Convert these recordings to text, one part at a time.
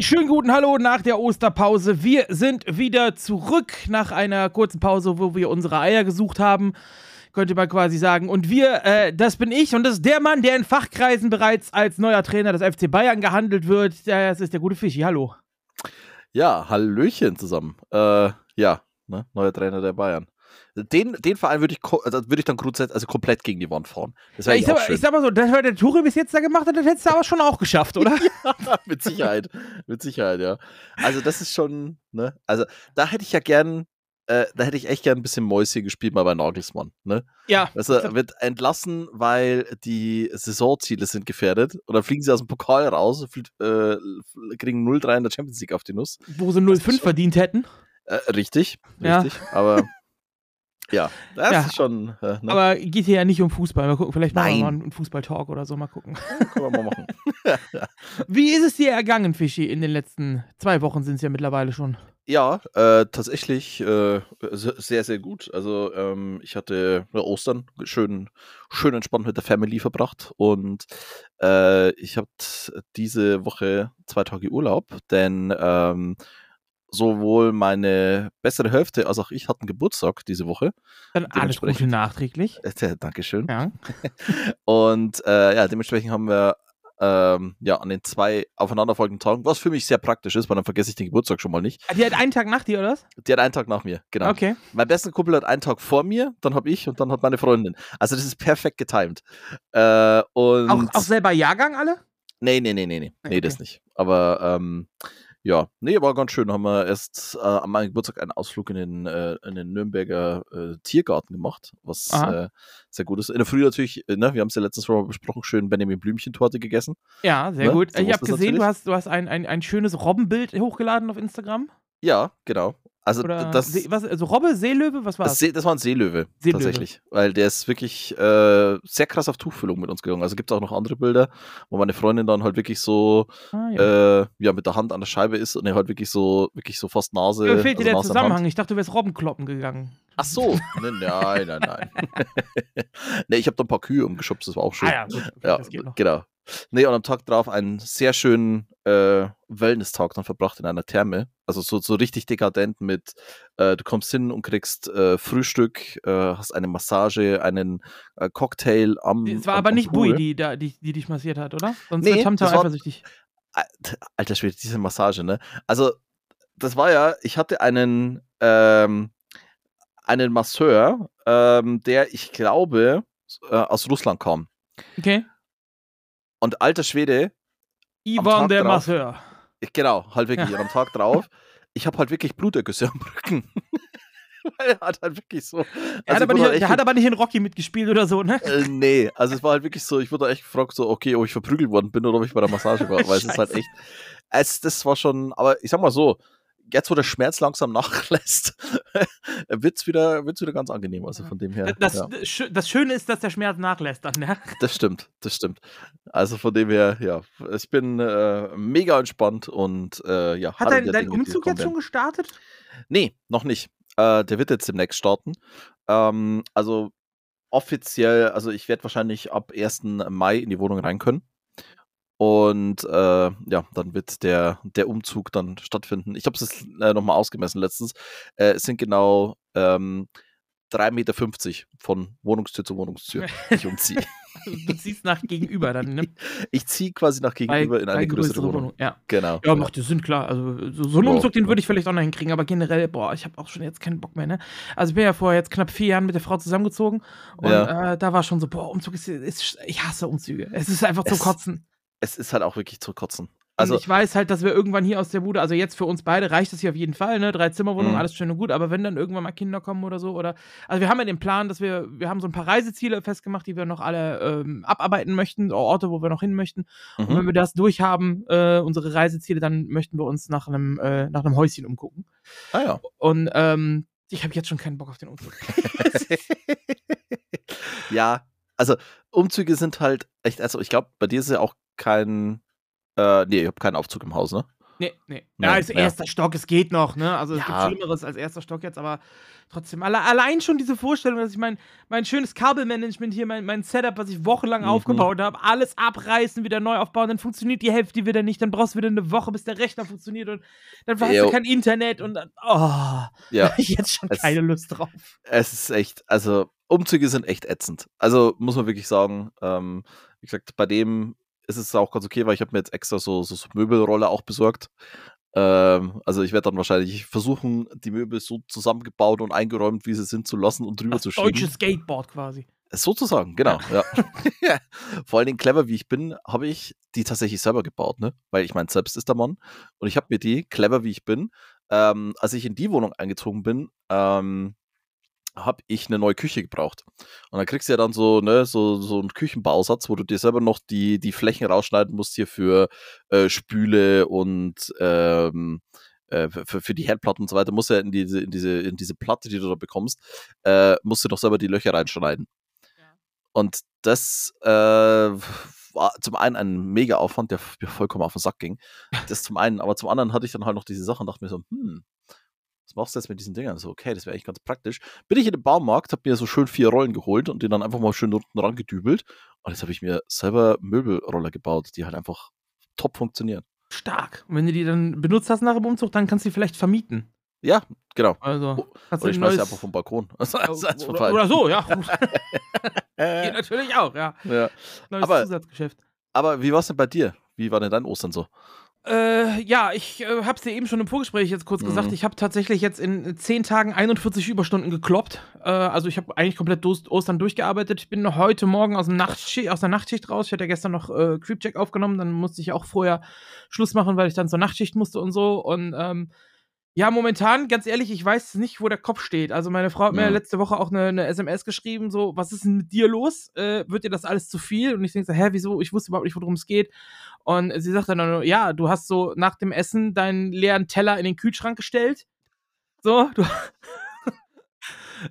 Einen schönen guten Hallo nach der Osterpause. Wir sind wieder zurück nach einer kurzen Pause, wo wir unsere Eier gesucht haben. Könnte man quasi sagen. Und wir, äh, das bin ich und das ist der Mann, der in Fachkreisen bereits als neuer Trainer des FC Bayern gehandelt wird. Das ist der gute Fischi. Hallo. Ja, Hallöchen zusammen. Äh, ja, ne? neuer Trainer der Bayern. Den, den Verein würde ich, also würd ich dann grundsätzlich also komplett gegen die Wand fahren. Ja, ich, sag, ich, sag, mal so, das, was der Touri bis jetzt da gemacht hat, das hättest du aber schon auch geschafft, oder? ja, mit Sicherheit. mit Sicherheit, ja. Also, das ist schon, ne? Also, da hätte ich ja gern, äh, da hätte ich echt gern ein bisschen Mäuschen gespielt, mal bei Nagelsmann, ne? Ja. Also, wird entlassen, weil die Saisonziele sind gefährdet. Und dann fliegen sie aus dem Pokal raus, fliegt, äh, kriegen 0-3 in der Champions League auf die Nuss. Wo sie 0-5 verdient hätten. Äh, richtig, richtig. Ja. Aber ja, das ja. ist schon. Äh, ne? Aber geht hier ja nicht um Fußball. Mal gucken, vielleicht machen wir mal einen Fußball-Talk oder so. Mal gucken. Können wir mal machen. Wie ist es dir ergangen, Fischi, in den letzten zwei Wochen sind es ja mittlerweile schon? Ja, äh, tatsächlich äh, sehr, sehr gut. Also ähm, ich hatte Ostern schön, schön entspannt mit der Family verbracht und äh, ich habe diese Woche zwei Tage Urlaub, denn ähm, sowohl meine bessere Hälfte als auch ich hatten Geburtstag diese Woche. Dann alles Gute nachträglich. Äh, Dankeschön. Ja. Und äh, ja, dementsprechend haben wir ähm, ja an den zwei aufeinanderfolgenden Tagen, was für mich sehr praktisch ist, weil dann vergesse ich den Geburtstag schon mal nicht. Die hat einen Tag nach dir, oder was? Die hat einen Tag nach mir, genau. Okay. Mein bester Kumpel hat einen Tag vor mir, dann habe ich und dann hat meine Freundin. Also das ist perfekt getimed. Äh, und auch, auch selber Jahrgang alle? Nee, nee, nee, nee, nee. Nee, okay. das nicht. Aber ähm, ja, nee, war ganz schön. Haben wir erst äh, an meinem Geburtstag einen Ausflug in den, äh, in den Nürnberger äh, Tiergarten gemacht, was äh, sehr gut ist. In der Früh natürlich, äh, ne, wir haben es ja letztes Mal besprochen, schön Benjamin Blümchentorte gegessen. Ja, sehr ne? gut. So ich habe gesehen, du hast, du hast ein, ein, ein schönes Robbenbild hochgeladen auf Instagram. Ja, genau. Also Oder das. See, was, also Robbe, Seelöwe, was war das? Das, das war ein Seelöwe, Seelöwe, tatsächlich. Weil der ist wirklich äh, sehr krass auf Tuchfüllung mit uns gegangen. Also gibt es auch noch andere Bilder, wo meine Freundin dann halt wirklich so ah, ja. Äh, ja. mit der Hand an der Scheibe ist und er halt wirklich so, wirklich so fast Nase. Mir fehlt also dir der Zusammenhang. Ich dachte, du wärst Robbenkloppen gegangen. Ach so, nein, nein, nein. nee, ich habe da ein paar Kühe umgeschubst, das war auch schön. Ah ja, gut, okay, ja. Genau. Nee, und am Tag drauf einen sehr schönen äh, Wellness-Tag dann verbracht in einer Therme. Also so, so richtig dekadent mit, äh, du kommst hin und kriegst äh, Frühstück, äh, hast eine Massage, einen äh, Cocktail am Es war am, aber nicht Bui, die, die, die dich massiert hat, oder? Sonst nee, wird Tamtam eifersüchtig. Alter Schwede, diese Massage, ne? Also, das war ja, ich hatte einen, ähm, einen Masseur, ähm, der, ich glaube, äh, aus Russland kam. Okay. Und alter Schwede. Ivan der drauf, Masseur. Genau, halt wirklich. Ja. am Tag drauf, ich habe halt wirklich Blutergüsse am Rücken. Weil er hat halt wirklich so. Er also hat aber nicht, halt hat aber nicht in Rocky mitgespielt oder so, ne? Äh, nee, also es war halt wirklich so, ich wurde echt gefragt, so, okay, ob ich verprügelt worden bin oder ob ich bei der Massage war. weil es ist halt echt. Es, das war schon, aber ich sag mal so, jetzt, wo der Schmerz langsam nachlässt, wird es wieder, wird's wieder ganz angenehm. Also von dem her. Das, ja. das Schöne ist, dass der Schmerz nachlässt dann, ne? Das stimmt, das stimmt. Also von dem her, ja, ich bin äh, mega entspannt und äh, ja. Hat dein, dein Umzug jetzt schon gestartet? Nee, noch nicht. Äh, der wird jetzt demnächst starten. Ähm, also offiziell, also ich werde wahrscheinlich ab 1. Mai in die Wohnung rein können. Und äh, ja, dann wird der, der Umzug dann stattfinden. Ich habe es äh, nochmal ausgemessen letztens. Äh, es sind genau ähm, 3,50 Meter von Wohnungstür zu Wohnungstür, die ich umziehe. du ziehst nach gegenüber dann, ne? Ich ziehe quasi nach gegenüber bei, in eine größere, größere Wohnung. Wohnung. Ja, genau. Ja, macht das Sinn, klar. Also so, so einen Umzug, den würde ich vielleicht auch noch hinkriegen, aber generell, boah, ich habe auch schon jetzt keinen Bock mehr, ne? Also ich bin ja vor jetzt knapp vier Jahren mit der Frau zusammengezogen und ja. äh, da war schon so, boah, Umzug ist, ist, ich hasse Umzüge. Es ist einfach es, zu kotzen es ist halt auch wirklich zu kotzen. Also und ich weiß halt, dass wir irgendwann hier aus der Bude, also jetzt für uns beide reicht es hier auf jeden Fall, ne? Drei Zimmerwohnungen, mhm. alles schön und gut, aber wenn dann irgendwann mal Kinder kommen oder so, oder also wir haben ja den Plan, dass wir, wir haben so ein paar Reiseziele festgemacht, die wir noch alle ähm, abarbeiten möchten, Orte, wo wir noch hin möchten. Mhm. Und wenn wir das durchhaben, äh, unsere Reiseziele, dann möchten wir uns nach einem, äh, nach einem Häuschen umgucken. Ah ja. Und ähm, ich habe jetzt schon keinen Bock auf den Umzug. ja, also Umzüge sind halt echt, also ich glaube, bei dir ist ja auch kein, äh, nee, ich habe keinen Aufzug im Haus, ne? Nee, nee. Ja, ist erster Stock, es geht noch, ne? Also es Ja. gibt Schlimmeres als erster Stock jetzt, aber trotzdem, alle, allein schon diese Vorstellung, dass ich mein, mein schönes Kabelmanagement hier, mein, mein Setup, was ich wochenlang Mhm. aufgebaut habe, alles abreißen, wieder neu aufbauen, dann funktioniert die Hälfte wieder nicht, dann brauchst du wieder eine Woche, bis der Rechner funktioniert und dann hast du kein Internet und dann, oh, da Ja, hab ich jetzt schon Es- keine Lust drauf. es ist echt, also Umzüge sind echt ätzend. Also muss man wirklich sagen, ähm, wie gesagt, bei dem ist es auch ganz okay, weil ich habe mir jetzt extra so, so, so Möbelrolle auch besorgt. Ähm, also ich werde dann wahrscheinlich versuchen, die Möbel so zusammengebaut und eingeräumt, wie sie sind, zu lassen und drüber Das zu deutsche schieben. Skateboard quasi. Sozusagen, genau. Ja. Vor allen Dingen clever, wie ich bin, habe ich die tatsächlich selber gebaut, ne? Weil ich meine, selbst ist der Mann. Und ich habe mir die, clever wie ich bin, ähm, als ich in die Wohnung eingezogen bin, ähm, habe ich eine neue Küche gebraucht. Und dann kriegst du ja dann so, ne, so, so einen Küchenbausatz, wo du dir selber noch die, die Flächen rausschneiden musst hier für äh, Spüle und ähm, äh, für, für die Herdplatten und so weiter, musst du ja in diese, in diese, in diese Platte, die du da bekommst, äh, musst du doch selber die Löcher reinschneiden. Und das äh, war zum einen ein mega Aufwand, der mir vollkommen auf den Sack ging. Das zum einen, aber zum anderen hatte ich dann halt noch diese Sache und dachte mir so, hm, was machst du jetzt mit diesen Dingern? So, okay, das wäre eigentlich ganz praktisch. Bin ich in den Baumarkt, habe mir so schön vier Rollen geholt und die dann einfach mal schön unten rangedübelt. Und jetzt habe ich mir selber Möbelroller gebaut, die halt einfach top funktionieren. Stark. Und wenn du die dann benutzt hast nach dem Umzug, dann kannst du die vielleicht vermieten. Ja, genau. Also, hast Oder ich ein schmeiß sie einfach vom Balkon. Also, als, als oder, oder so, ja. Geht natürlich auch, ja. ja. Neues Aber- Zusatzgeschäft. Aber wie war es denn bei dir? Wie war denn dein Ostern so? Äh, ja, ich äh, hab's dir eben schon im Vorgespräch jetzt kurz Mhm. gesagt. Ich habe tatsächlich jetzt in 10 Tagen 41 Überstunden gekloppt. Äh, also ich habe eigentlich komplett Ost Ostern durchgearbeitet. Ich bin heute Morgen aus, dem Nachtschicht, aus der Nachtschicht raus. Ich hatte ja gestern noch äh, Creepcheck aufgenommen. Dann musste ich auch vorher Schluss machen, weil ich dann zur Nachtschicht musste und so. Und ähm, ja, momentan, ganz ehrlich, ich weiß nicht, wo der Kopf steht. Also meine Frau hat mir Mhm. letzte Woche auch eine, eine SMS geschrieben, so, was ist denn mit dir los? Äh, wird dir das alles zu viel? Und ich denke so, hä, wieso? Ich wusste überhaupt nicht, worum es geht. Und sie sagt dann nur, ja, du hast so nach dem Essen deinen leeren Teller in den Kühlschrank gestellt. So, du.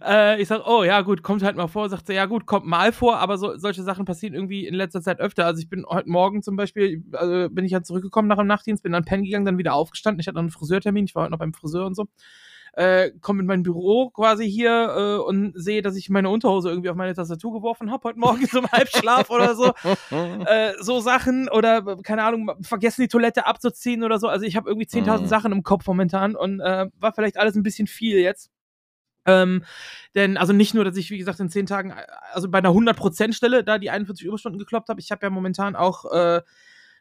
Äh, ich sag, oh ja, gut, kommt halt mal vor. Sagt sie, ja, gut, kommt mal vor, aber so, solche Sachen passieren irgendwie in letzter Zeit öfter. Also ich bin heute Morgen zum Beispiel, also bin ich ja zurückgekommen nach dem Nachtdienst, bin dann pennen gegangen, dann wieder aufgestanden. Ich hatte noch einen Friseurtermin, ich war heute noch beim Friseur und so. Äh, komme in mein Büro quasi hier äh, und sehe, dass ich meine Unterhose irgendwie auf meine Tastatur geworfen habe heute Morgen zum Halbschlaf oder so äh, so Sachen oder keine Ahnung, vergessen die Toilette abzuziehen oder so. Also ich habe irgendwie 10.000 Mhm. Sachen im Kopf momentan und äh, war vielleicht alles ein bisschen viel jetzt. Ähm, denn, also nicht nur, dass ich, wie gesagt, in 10 Tagen, äh, also bei einer 100%-Stelle da die 41 Überstunden gekloppt habe, ich habe ja momentan auch äh,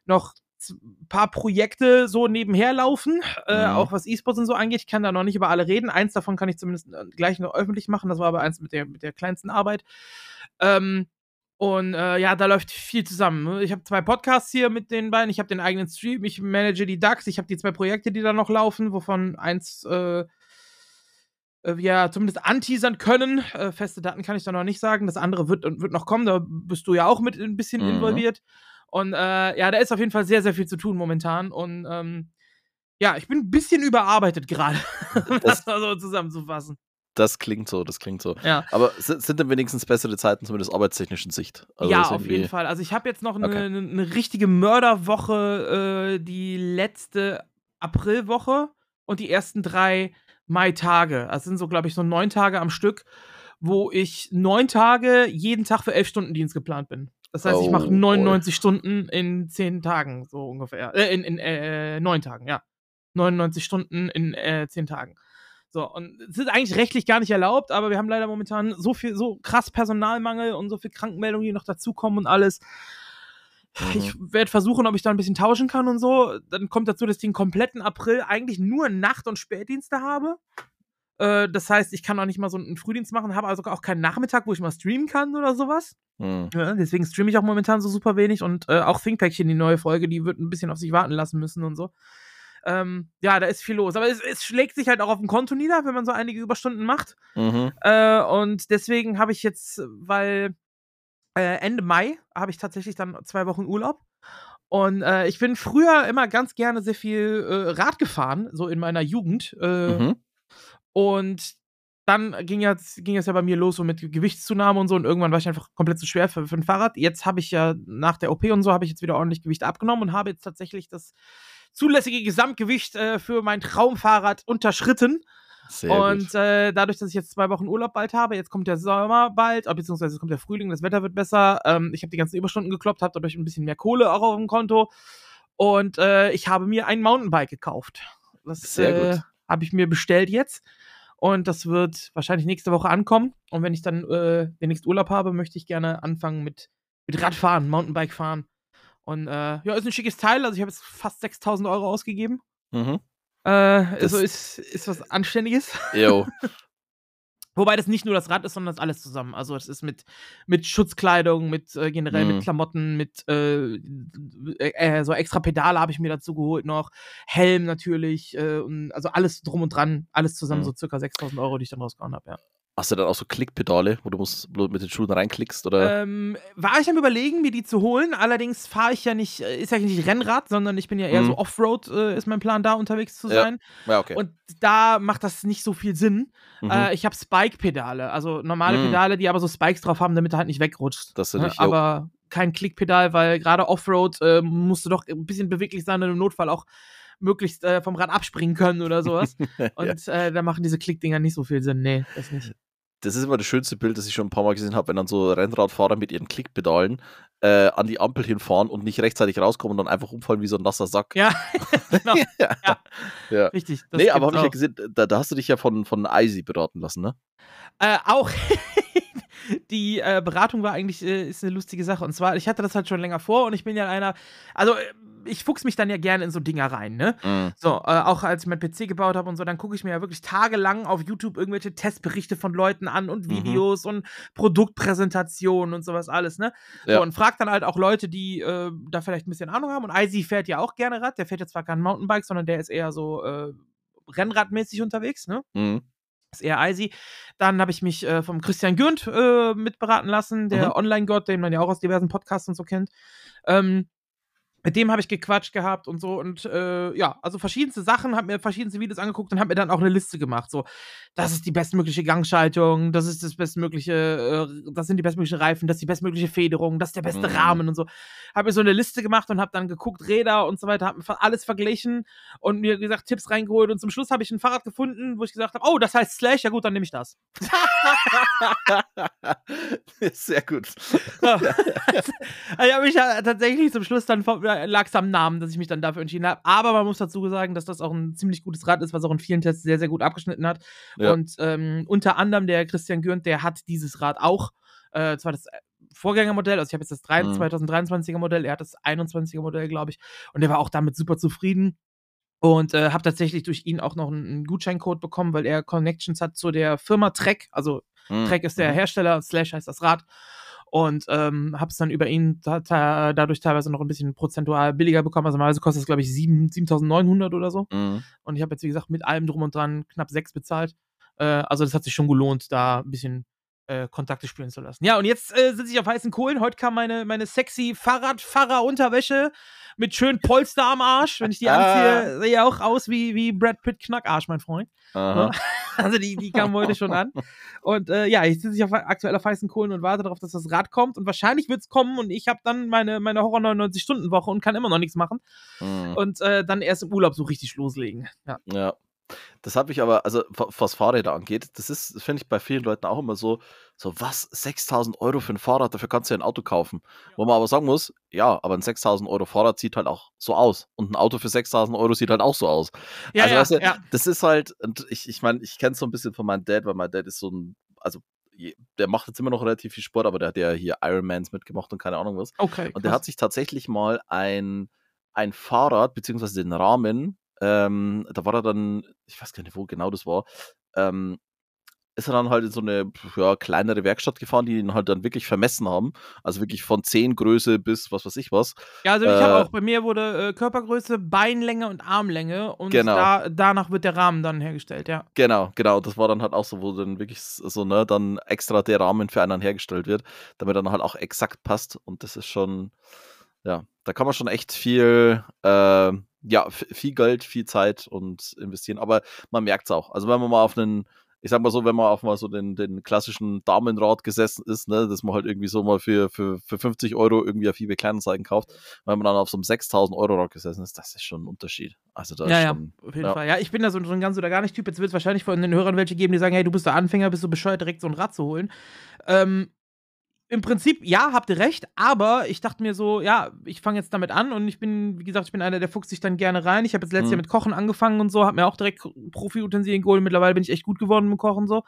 noch ein paar Projekte so nebenher laufen, äh, Mhm. auch was E-Sports und so angeht. Ich kann da noch nicht über alle reden. Eins davon kann ich zumindest äh, gleich noch öffentlich machen. Das war aber eins mit der, mit der kleinsten Arbeit. Ähm, und äh, ja, da läuft viel zusammen. ne? Ich habe zwei Podcasts hier mit den beiden. Ich habe den eigenen Stream. Ich manage die DAX. Ich habe die zwei Projekte, die da noch laufen, wovon eins äh, äh, wir zumindest anteasern können. Äh, feste Daten kann ich da noch nicht sagen. Das andere wird, wird noch kommen. Da bist du ja auch mit ein bisschen Mhm. involviert. Und äh, ja, da ist auf jeden Fall sehr, sehr viel zu tun momentan. Und ähm, ja, ich bin ein bisschen überarbeitet gerade, um das Das- mal so zusammenzufassen. Das klingt so, das klingt so. Ja. Aber si- sind denn wenigstens bessere Zeiten, zumindest arbeitstechnischen Sicht? Also ja, auf jeden Fall. Also ich habe jetzt noch eine, Okay. eine, eine richtige Mörderwoche, äh, die letzte Aprilwoche und die ersten drei Mai-Tage. Das sind so, glaube ich, so neun Tage am Stück, wo ich neun Tage jeden Tag für elf Stunden Dienst geplant bin. Das heißt, ich Oh, mache boy. 99 Stunden in zehn Tagen, so ungefähr. Äh, in in äh, neun Tagen, ja. 99 Stunden in äh, zehn Tagen. So, und es ist eigentlich rechtlich gar nicht erlaubt, aber wir haben leider momentan so viel, so krass Personalmangel und so viel Krankenmeldungen, die noch dazukommen und alles. Ich werde versuchen, ob ich da ein bisschen tauschen kann und so. Dann kommt dazu, dass ich den kompletten April eigentlich nur Nacht- und Spätdienste habe. Äh, das heißt, ich kann auch nicht mal so einen Frühdienst machen, habe also auch keinen Nachmittag, wo ich mal streamen kann oder sowas. Hm. Ja, deswegen streame ich auch momentan so super wenig und äh, auch ThinkPackchen, die neue Folge, die wird ein bisschen auf sich warten lassen müssen und so. Ähm, ja, da ist viel los. Aber es, es schlägt sich halt auch auf dem Konto nieder, wenn man so einige Überstunden macht. Mhm. Äh, und deswegen habe ich jetzt, weil äh, Ende Mai habe ich tatsächlich dann zwei Wochen Urlaub. Und äh, ich bin früher immer ganz gerne sehr viel äh, Rad gefahren, so in meiner Jugend. Äh, Mhm. und dann ging jetzt ging es ja bei mir los so mit Gewichtszunahme und so und irgendwann war ich einfach komplett zu schwer für, für ein Fahrrad. Jetzt habe ich ja nach der OP und so habe ich jetzt wieder ordentlich Gewicht abgenommen und habe jetzt tatsächlich das zulässige Gesamtgewicht äh, für mein Traumfahrrad unterschritten. Sehr und äh, dadurch, dass ich jetzt zwei Wochen Urlaub bald habe, jetzt kommt der Sommer bald, beziehungsweise es kommt der Frühling, das Wetter wird besser. Ähm, ich habe die ganzen Überstunden gekloppt, habe dadurch ein bisschen mehr Kohle auch auf dem Konto. Und äh, ich habe mir ein Mountainbike gekauft. Das äh, habe ich mir bestellt jetzt. Und das wird wahrscheinlich nächste Woche ankommen. Und wenn ich dann äh, demnächst Urlaub habe, möchte ich gerne anfangen mit, mit Radfahren, Mountainbike fahren. Und äh, ja, ist ein schickes Teil. Also ich habe jetzt fast 6000 Euro ausgegeben. Mhm. Äh, also ist, ist was Anständiges. Jo. Wobei das nicht nur das Rad ist, sondern das alles zusammen. Also es ist mit, mit Schutzkleidung, mit äh, generell mhm. mit Klamotten, mit äh, äh, so extra Pedale habe ich mir dazu geholt noch, Helm natürlich, äh, und also alles drum und dran, alles zusammen mhm. so circa 6000 Euro, die ich dann rausgehauen habe, ja. Hast du dann auch so Klickpedale, wo du musst mit den Schuhen reinklickst? Oder? Ähm, war ich am überlegen, mir die zu holen. Allerdings fahre ich ja nicht, äh, ist ja nicht Rennrad, sondern ich bin ja eher mhm. so Offroad, äh, ist mein Plan, da unterwegs zu sein. Ja. ja, okay. Und da macht das nicht so viel Sinn. Mhm. Äh, ich habe Spike-Pedale, also normale mhm. Pedale, die aber so Spikes drauf haben, damit er halt nicht wegrutscht. Das nicht, aber kein Klickpedal, weil gerade Offroad äh, musst du doch ein bisschen beweglich sein und im Notfall auch möglichst äh, vom Rad abspringen können oder sowas. Und ja. äh, da machen diese Klickdinger nicht so viel Sinn. Nee, das nicht das ist immer das schönste Bild, das ich schon ein paar Mal gesehen habe, wenn dann so Rennradfahrer mit ihren Klickpedalen äh, an die Ampel hinfahren und nicht rechtzeitig rauskommen und dann einfach umfallen wie so ein nasser Sack. Ja, genau. ja. ja. ja. Richtig. nee, aber habe ich ja gesehen, da, da, hast du dich ja von, von Icy beraten lassen, ne? Äh, auch. die äh, Beratung war eigentlich äh, ist eine lustige Sache. Und zwar, ich hatte das halt schon länger vor und ich bin ja einer, also äh, ich fuchs mich dann ja gerne in so Dinger rein, ne? Mhm. So, äh, auch als ich mein PC gebaut habe und so, dann gucke ich mir ja wirklich tagelang auf YouTube irgendwelche Testberichte von Leuten an und mhm. Videos mhm. und Produktpräsentationen und sowas alles, ne? Ja. So, und frag dann halt auch Leute, die äh, da vielleicht ein bisschen Ahnung haben. Und Icy fährt ja auch gerne Rad. Der fährt jetzt zwar kein Mountainbike, sondern der ist eher so äh, Rennradmäßig unterwegs, ne? Mhm ist eher Icy. Dann habe ich mich äh, vom Christian Gürnt äh, mitberaten lassen, der mhm. Online-Gott, den man ja auch aus diversen Podcasts und so kennt. Ähm, mit dem habe ich gequatscht gehabt und so und äh, ja, also verschiedenste Sachen, habe mir verschiedenste Videos angeguckt und habe mir dann auch eine Liste gemacht. So, das ist die bestmögliche Gangschaltung, das ist das bestmögliche, äh, das sind die bestmöglichen Reifen, das ist die bestmögliche Federung, das ist der beste mhm. Rahmen und so. Habe mir so eine Liste gemacht und habe dann geguckt, Räder und so weiter, habe alles verglichen und mir gesagt Tipps reingeholt und zum Schluss habe ich ein Fahrrad gefunden, wo ich gesagt habe, oh, das heißt Slash, ja gut, dann nehme ich das. Sehr gut. also, ich habe mich ja tatsächlich zum Schluss dann vom lag es am Namen, dass ich mich dann dafür entschieden habe. Aber man muss dazu sagen, dass das auch ein ziemlich gutes Rad ist, was auch in vielen Tests sehr, sehr gut abgeschnitten hat. Ja. Und ähm, unter anderem der Christian Gürnt, der hat dieses Rad auch. Äh, zwar das Vorgängermodell, also ich habe jetzt das 3, mhm. 2023er Modell, er hat das 21er Modell, glaube ich. Und der war auch damit super zufrieden. Und äh, habe tatsächlich durch ihn auch noch einen, einen, Gutscheincode bekommen, weil er Connections hat zu der Firma Trek. Also mhm. Trek ist der mhm. Hersteller, Slash heißt das Rad und ähm, habe es dann über ihn da, da, dadurch teilweise noch ein bisschen prozentual billiger bekommen. Also normalerweise kostet es, glaube ich, 7.900 oder so. Mhm. Und ich habe jetzt, wie gesagt, mit allem drum und dran knapp 6 bezahlt. Äh, also das hat sich schon gelohnt, da ein bisschen äh, Kontakte spielen zu lassen. Ja, und jetzt äh, sitze ich auf heißen Kohlen. Heute kam meine, meine sexy Fahrradfahrer-Unterwäsche mit schön Polster am Arsch. Wenn ich die anziehe, ah. sehe ich auch aus wie, wie Brad Pitt Knackarsch, mein Freund. Aha. Also die, die kam heute schon an. Und äh, ja, ich sitze auf aktuell auf heißen Kohlen und warte darauf, dass das Rad kommt. Und wahrscheinlich wird es kommen und ich habe dann meine, meine Horror 99-Stunden-Woche und kann immer noch nichts machen. Mhm. Und äh, dann erst im Urlaub so richtig loslegen. Ja. ja. Das habe ich aber, also was Fahrräder angeht, das ist, finde ich, bei vielen Leuten auch immer so, so was, 6000 Euro für ein Fahrrad, dafür kannst du ja ein Auto kaufen. Wo man aber sagen muss, ja, aber ein 6000 Euro Fahrrad sieht halt auch so aus. Und ein Auto für 6000 Euro sieht halt auch so aus. Ja, also, ja, weißt du, ja. das ist halt, und ich, ich meine, ich kenne es so ein bisschen von meinem Dad, weil mein Dad ist so ein, also der macht jetzt immer noch relativ viel Sport, aber der hat ja hier Ironmans mitgemacht und keine Ahnung was. Okay. Und der hat sich tatsächlich mal ein, ein Fahrrad, beziehungsweise den Rahmen ähm, da war er dann, ich weiß gar nicht, wo genau das war, ähm, ist er dann halt in so eine ja, kleinere Werkstatt gefahren, die ihn halt dann wirklich vermessen haben. Also wirklich von 10 Größe bis was weiß ich was. Ja, also ich äh, habe auch, bei mir wurde äh, Körpergröße, Beinlänge und Armlänge und genau. da, danach wird der Rahmen dann hergestellt, ja. Genau, genau. Das war dann halt auch so, wo dann wirklich so, ne, dann extra der Rahmen für einen hergestellt wird, damit er dann halt auch exakt passt. Und das ist schon, ja, da kann man schon echt viel, äh, ja, viel Geld, viel Zeit und investieren. Aber man merkt es auch. Also wenn man mal auf einen ich sag mal so, wenn man auf mal so den, den klassischen Damenrad gesessen ist, ne, dass man halt irgendwie so mal für, für, für 50 Euro irgendwie auf eBay Kleinanzeigen kauft, wenn man dann auf so einem 6000 Euro Rad gesessen ist, das ist schon ein Unterschied. Also da ja, ist ja, schon, auf jeden ja. Fall. Ja, ich bin da so, so ein ganz oder gar nicht Typ. Jetzt wird es wahrscheinlich von den Hörern welche geben, die sagen, hey, du bist der Anfänger, bist du bescheuert, direkt so ein Rad zu holen. Ähm, im Prinzip, ja, habt ihr recht, aber ich dachte mir so, ja, ich fange jetzt damit an und ich bin, wie gesagt, ich bin einer, der fuchst sich dann gerne rein. Ich habe jetzt letztes Mhm. Jahr mit Kochen angefangen und so, habe mir auch direkt Profi-Utensilien geholt. Mittlerweile bin ich echt gut geworden mit Kochen so.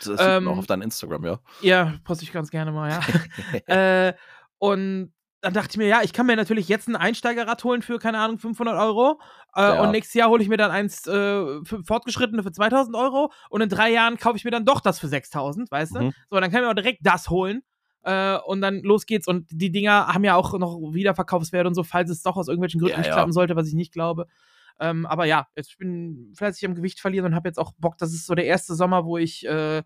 Das sieht man Ähm, auch auf deinem Instagram, ja. Ja, poste ich ganz gerne mal, ja. äh, und dann dachte ich mir, ja, ich kann mir natürlich jetzt ein Einsteigerrad holen für, keine Ahnung, 500 Euro. Äh, Ja. Und nächstes Jahr hole ich mir dann eins äh, für fortgeschrittene für 2000 Euro. Und in drei Jahren kaufe ich mir dann doch das für 6000, weißt du? Mhm. So, dann kann ich mir auch direkt das holen. Äh, und dann los geht's. Und die Dinger haben ja auch noch Wiederverkaufswert und so, falls es doch aus irgendwelchen Gründen Ja, nicht ja. klappen sollte, was ich nicht glaube. Ähm, aber ja, jetzt ich bin fleißig am Gewicht verlieren und habe jetzt auch Bock. Das ist so der erste Sommer, wo ich äh,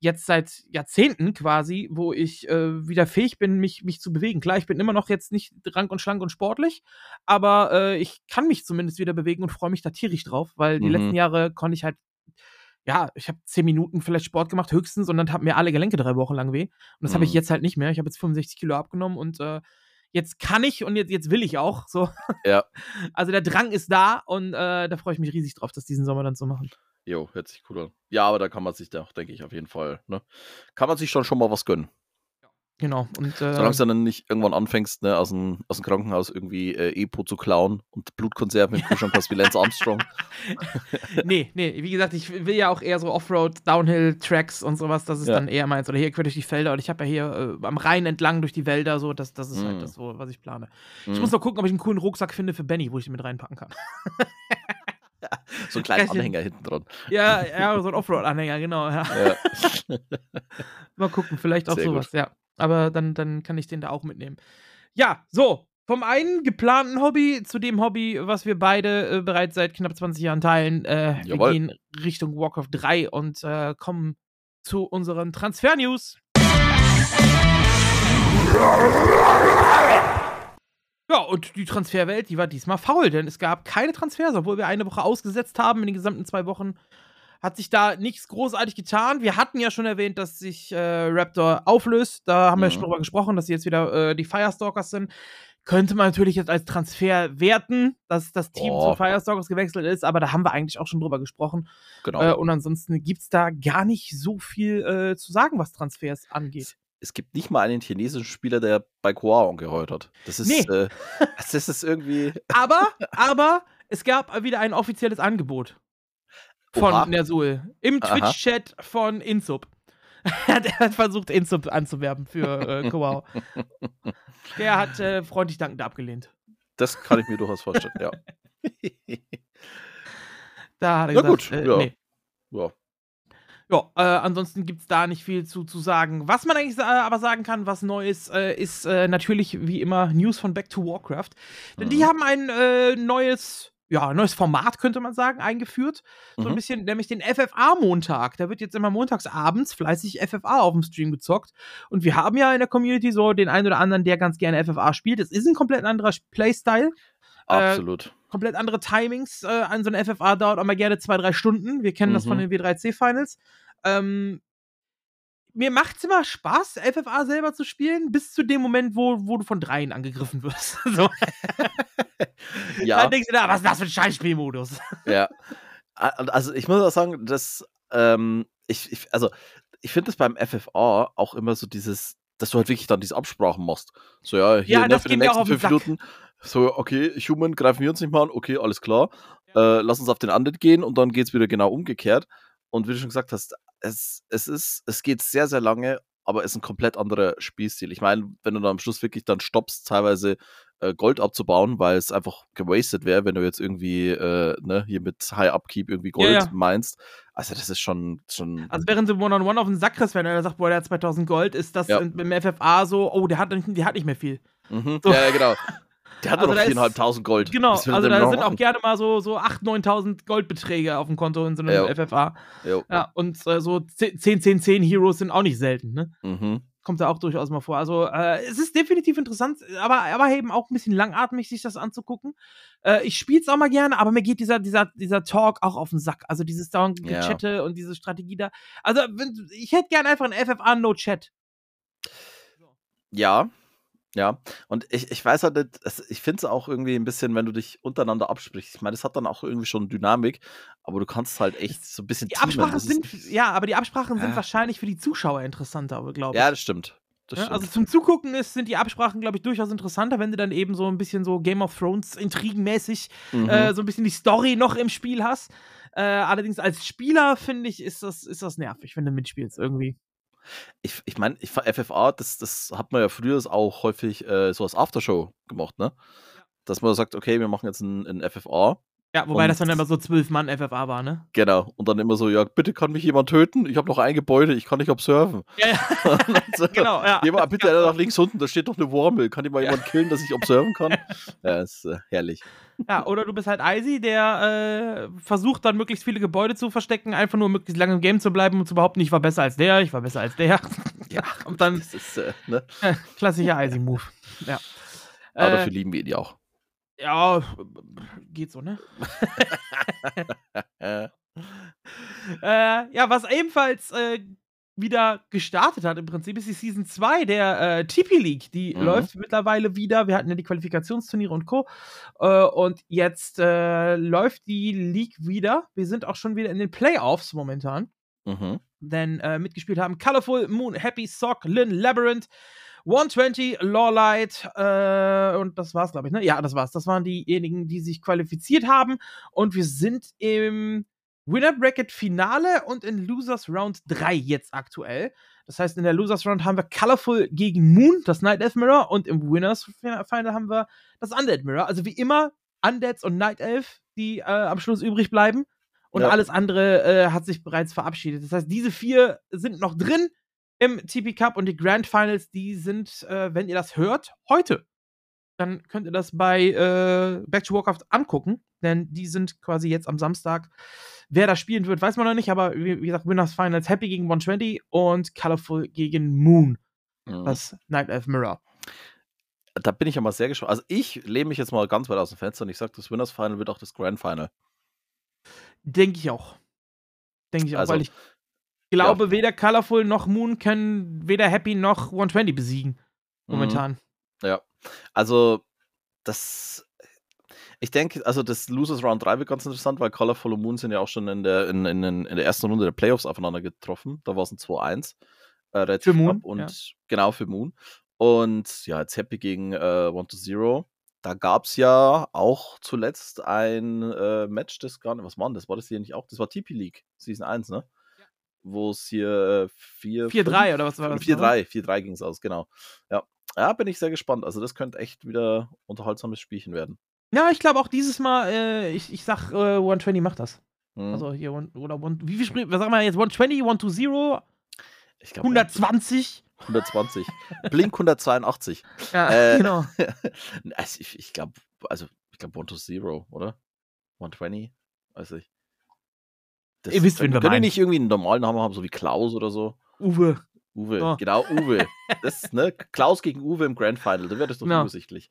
jetzt seit Jahrzehnten quasi, wo ich äh, wieder fähig bin, mich, mich zu bewegen. Klar, ich bin immer noch jetzt nicht rank und schlank und sportlich, aber äh, ich kann mich zumindest wieder bewegen und freue mich da tierisch drauf, weil die Mhm. letzten Jahre konnte ich halt, ja, ich habe zehn Minuten vielleicht Sport gemacht, höchstens, und dann haben mir alle Gelenke drei Wochen lang weh. Und das habe ich Mhm. jetzt halt nicht mehr. Ich habe jetzt 65 Kilo abgenommen und äh, jetzt kann ich und jetzt, jetzt will ich auch. So. Ja. Also der Drang ist da und äh, da freue ich mich riesig drauf, das diesen Sommer dann zu machen. Jo, hört sich cool an. Ja, aber da kann man sich doch, denke ich, auf jeden Fall, ne? Kann man sich schon schon mal was gönnen. Genau. Und, äh, Solange du dann nicht irgendwann anfängst, ne, aus dem, aus dem Krankenhaus irgendwie äh, Epo zu klauen und Blutkonserven im Kühlschrank hast wie Lance Armstrong. nee, nee, wie gesagt, ich will ja auch eher so Offroad, Downhill-Tracks und sowas, das ist Ja. dann eher meins. Oder hier quer durch die Felder und ich habe ja hier äh, am Rhein entlang durch die Wälder, so, das, das ist Mm. halt das, so, was ich plane. Ich Mhm. muss noch gucken, ob ich einen coolen Rucksack finde für Benny, wo ich den mit reinpacken kann. so einen kleinen Anhänger hinten dran. ja, ja, so ein Offroad-Anhänger, genau. Ja. Ja. Mal gucken, vielleicht auch Sehr sowas, ja. Aber dann, dann kann ich den da auch mitnehmen. Ja, so. Vom einen geplanten Hobby zu dem Hobby, was wir beide äh, bereits seit knapp 20 Jahren teilen. Äh, wir gehen Richtung Warcraft 3 und äh, kommen zu unseren Transfer-News. Ja, und die Transferwelt, die war diesmal faul, denn es gab keine Transfers, obwohl wir eine Woche ausgesetzt haben. In den gesamten zwei Wochen hat sich da nichts großartig getan. Wir hatten ja schon erwähnt, dass sich äh, Raptor auflöst. Da haben wir Mhm. schon drüber gesprochen, dass sie jetzt wieder äh, die Firestalkers sind. Könnte man natürlich jetzt als Transfer werten, dass das Team Oh. zu Firestalkers gewechselt ist, aber da haben wir eigentlich auch schon drüber gesprochen. Genau. Äh, und ansonsten gibt es da gar nicht so viel äh, zu sagen, was Transfers angeht. es gibt nicht mal einen chinesischen Spieler, der bei Koao gehört hat. Das ist, Nee. äh, das ist irgendwie. Aber, aber es gab wieder ein offizielles Angebot von Oha. Nersul im. Twitch-Chat von Insub. Der hat versucht, Insub anzuwerben für äh, Kowau. Der hat äh, freundlich dankend abgelehnt. Das kann ich mir durchaus vorstellen, ja. Da hat er Na gesagt, gut, äh, ja. nee. ja. Ja, äh, ansonsten gibt es da nicht viel zu, zu sagen. Was man eigentlich sa aber sagen kann, was Neues, äh, ist äh, natürlich wie immer News von Back to Warcraft. Denn die Mhm. haben ein äh, neues, ja, neues Format, könnte man sagen, eingeführt. So ein Mhm. bisschen, nämlich den FFA-Montag. Da wird jetzt immer montags abends fleißig FFA auf dem Stream gezockt. Und wir haben ja in der Community so den einen oder anderen, der ganz gerne FFA spielt. Es ist ein komplett anderer Playstyle Absolut. komplett andere Timings. Äh, an so einer FFA dauert auch mal gerne zwei, drei Stunden. Wir kennen das von Mhm. den W3C-Finals. Ähm, mir macht es immer Spaß, FFA selber zu spielen, bis zu dem Moment, wo, wo du von dreien angegriffen wirst. so. ja. Dann denkst du, da, was ist das für ein Scheißspielmodus? Ja. Also ich muss auch sagen, dass ähm, ich, ich, also ich finde es beim FFA auch immer so dieses, dass du halt wirklich dann diese Absprachen machst. So, ja, hier Ja, ne, für die nächsten fünf Sack. Minuten. So, okay, Human greifen wir uns nicht mal an, okay, alles klar. Äh, lass uns auf den anderen gehen und dann geht es wieder genau umgekehrt. Und wie du schon gesagt hast, es, es ist, es geht sehr, sehr lange, aber es ist ein komplett anderer Spielstil. Ich meine, wenn du dann am Schluss wirklich dann stoppst, teilweise äh, Gold abzubauen, weil es einfach gewastet wäre, wenn du jetzt irgendwie äh, ne, hier mit High Upkeep irgendwie Gold Ja, ja. meinst. Also das ist schon, schon Also während sie One-on-One auf den Sack kriegst, wenn er sagt, boah, der hat 2000 Gold, ist das Ja. im FFA so, oh, der hat, nicht- der hat nicht mehr viel. mhm. so. ja, genau. Der hat Also noch da ist- 4.500 Gold. Genau, also da sind auch machen? gerne mal so, so 8.000, 9.000 Goldbeträge auf dem Konto in so einem Ja. FFA. Jo. Ja, und äh, so 10, 10, 10, 10 Heroes sind auch nicht selten, ne? Mhm. kommt da auch durchaus mal vor. Also äh, es ist definitiv interessant, aber, aber eben auch ein bisschen langatmig, sich das anzugucken. Äh, ich spiele es auch mal gerne, aber mir geht dieser, dieser, dieser Talk auch auf den Sack. Also dieses Down-Chatte ja. und diese Strategie da. Also ich hätte gerne einfach ein FFA No-Chat. Ja, ja, und ich, ich weiß halt nicht, ich finde es auch irgendwie ein bisschen, wenn du dich untereinander absprichst. Ich meine, es hat dann auch irgendwie schon Dynamik, aber du kannst halt echt so ein bisschen. Die Absprachen sind, ja, aber die Absprachen sind wahrscheinlich für die Zuschauer interessanter, glaube ich. Ja, das stimmt. Das ja, also zum Zugucken ist, sind die Absprachen, glaube ich, durchaus interessanter, wenn du dann eben so ein bisschen so Game of Thrones intrigenmäßig mhm. äh, so ein bisschen die Story noch im Spiel hast. Äh, allerdings als Spieler, finde ich, ist das, ist das nervig, wenn du mitspielst irgendwie. Ich, ich meine, ich, FFA, das, das hat man ja früher auch häufig äh, so als Aftershow gemacht, ne? Dass man sagt, okay, wir machen jetzt ein, ein FFA. Ja, wobei das dann immer so zwölf Mann FFA war, ne? Genau. Und dann immer so, ja, bitte kann mich jemand töten? Ich habe noch ein Gebäude, ich kann nicht observen. Ja, ja. so, genau, ja. Jemand, bitte nach links unten, da steht doch eine Wormel. Kann ich mal ja. jemand killen, dass ich observen kann? ja, ist äh, herrlich. Ja, oder du bist halt Icy, der äh, versucht dann möglichst viele Gebäude zu verstecken, einfach nur möglichst lange im Game zu bleiben und zu behaupten, ich war besser als der, ich war besser als der. Ja, und dann. Das ist, äh, ne? klassischer Icy-Move. Ja. Aber dafür äh, lieben wir ihn auch. Ja, geht so, ne? äh, ja, was ebenfalls äh, wieder gestartet hat im Prinzip, ist die Season 2 der äh, TP League. Die mhm. läuft mittlerweile wieder. Wir hatten ja die Qualifikationsturniere und Co. Äh, und jetzt äh, läuft die League wieder. Wir sind auch schon wieder in den Playoffs momentan. Mhm. Denn äh, mitgespielt haben Colorful, Moon, Happy, Sock, Lynn, Labyrinth, 120, Lawlight äh, und das war's, glaube ich. Ne? Ja, das war's. Das waren diejenigen, die sich qualifiziert haben. Und wir sind im Winner Bracket Finale und in Losers Round 3 jetzt aktuell. Das heißt, in der Losers Round haben wir Colorful gegen Moon, das Night Elf Mirror, und im Winners Final haben wir das Undead Mirror. Also wie immer Undeads und Night Elf, die äh, am Schluss übrig bleiben. Und ja. alles andere äh, hat sich bereits verabschiedet. Das heißt, diese vier sind noch drin im TP Cup und die Grand Finals, die sind, äh, wenn ihr das hört, heute. Dann könnt ihr das bei äh, Back to Warcraft angucken, denn die sind quasi jetzt am Samstag Wer da spielen wird, weiß man noch nicht, aber wie, wie gesagt, Winners Finals Happy gegen 120 und Colorful gegen Moon. Mhm. Das Night Elf Mirror. Da bin ich ja mal sehr gespannt. Also ich lehne mich jetzt mal ganz weit aus dem Fenster und ich sage, das Winners Final wird auch das Grand Final. Denke ich auch. Denke ich auch, also, weil ich glaube, ja. weder Colorful noch Moon können weder Happy noch 120 besiegen. Momentan. Mhm. Ja. Also, das ich denke, also das Losers Round 3 wird ganz interessant, weil Colorful und Moon sind ja auch schon in der, in, in, in der ersten Runde der Playoffs aufeinander getroffen. Da war es ein 2-1. Äh, für Moon. Und ja. genau für Moon. Und ja, jetzt Happy gegen äh, One to Zero. Da gab es ja auch zuletzt ein äh, Match, das gar nicht, was war denn das? War das hier nicht auch? Das war TP League, Season 1, ne? Wo es hier 4 4-3 oder was war das? 4-3, 4-3 ging es aus, genau. Ja. ja, bin ich sehr gespannt. Also, das könnte echt wieder unterhaltsames Spielchen werden. Ja, ich glaube auch dieses Mal, äh, ich, ich sag, äh, 120 macht das. Hm. Also hier, one, oder one, wie viel spricht, was sagen wir jetzt? 120, 120, ich glaub, 120? 120. Blink 182. Ja, äh, genau. also ich, ich glaube, also ich glaube 120, oder? 120, weiß ich. Das, Ihr wisst, wen wir Können nicht irgendwie einen normalen Namen haben, so wie Klaus oder so? Uwe. Uwe, oh. genau, Uwe. Das, ne? Klaus gegen Uwe im Grand Final, da wäre das doch no. übersichtlich.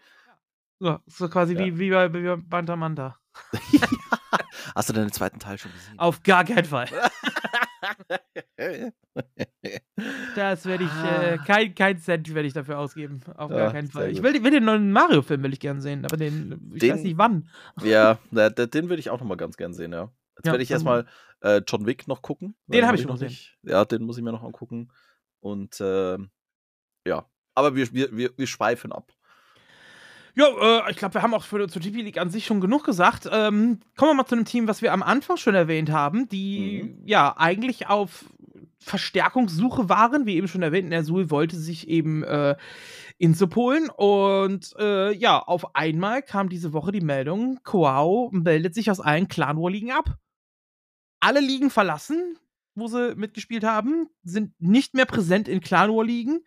So, so quasi ja. wie, wie bei, wie bei Bantamanta. Hast du den zweiten Teil schon gesehen? Auf gar keinen Fall. das werde ich, äh, ah. kein, kein Cent werde ich dafür ausgeben. Auf ja, gar keinen Fall. Ich will, will den neuen Mario-Film will ich gerne sehen, aber den, ich den, weiß nicht wann. Ja, den würde ich auch nochmal ganz gern sehen, ja. Jetzt ja, werde ich erstmal äh, John Wick noch gucken. Den habe ich noch nicht. Ja, den muss ich mir noch angucken. Und äh, ja, aber wir, wir, wir, wir schweifen ab. Ja, äh, ich glaube, wir haben auch für, zur GP League an sich schon genug gesagt. Ähm, kommen wir mal zu einem Team, was wir am Anfang schon erwähnt haben, die mhm. ja eigentlich auf Verstärkungssuche waren, wie eben schon erwähnt. Nersul wollte sich eben äh, Inzupolen und äh, ja, auf einmal kam diese Woche die Meldung, Koao meldet sich aus allen Clan War Ligen ab. Alle Ligen verlassen, wo sie mitgespielt haben, sind nicht mehr präsent in Clan War Ligen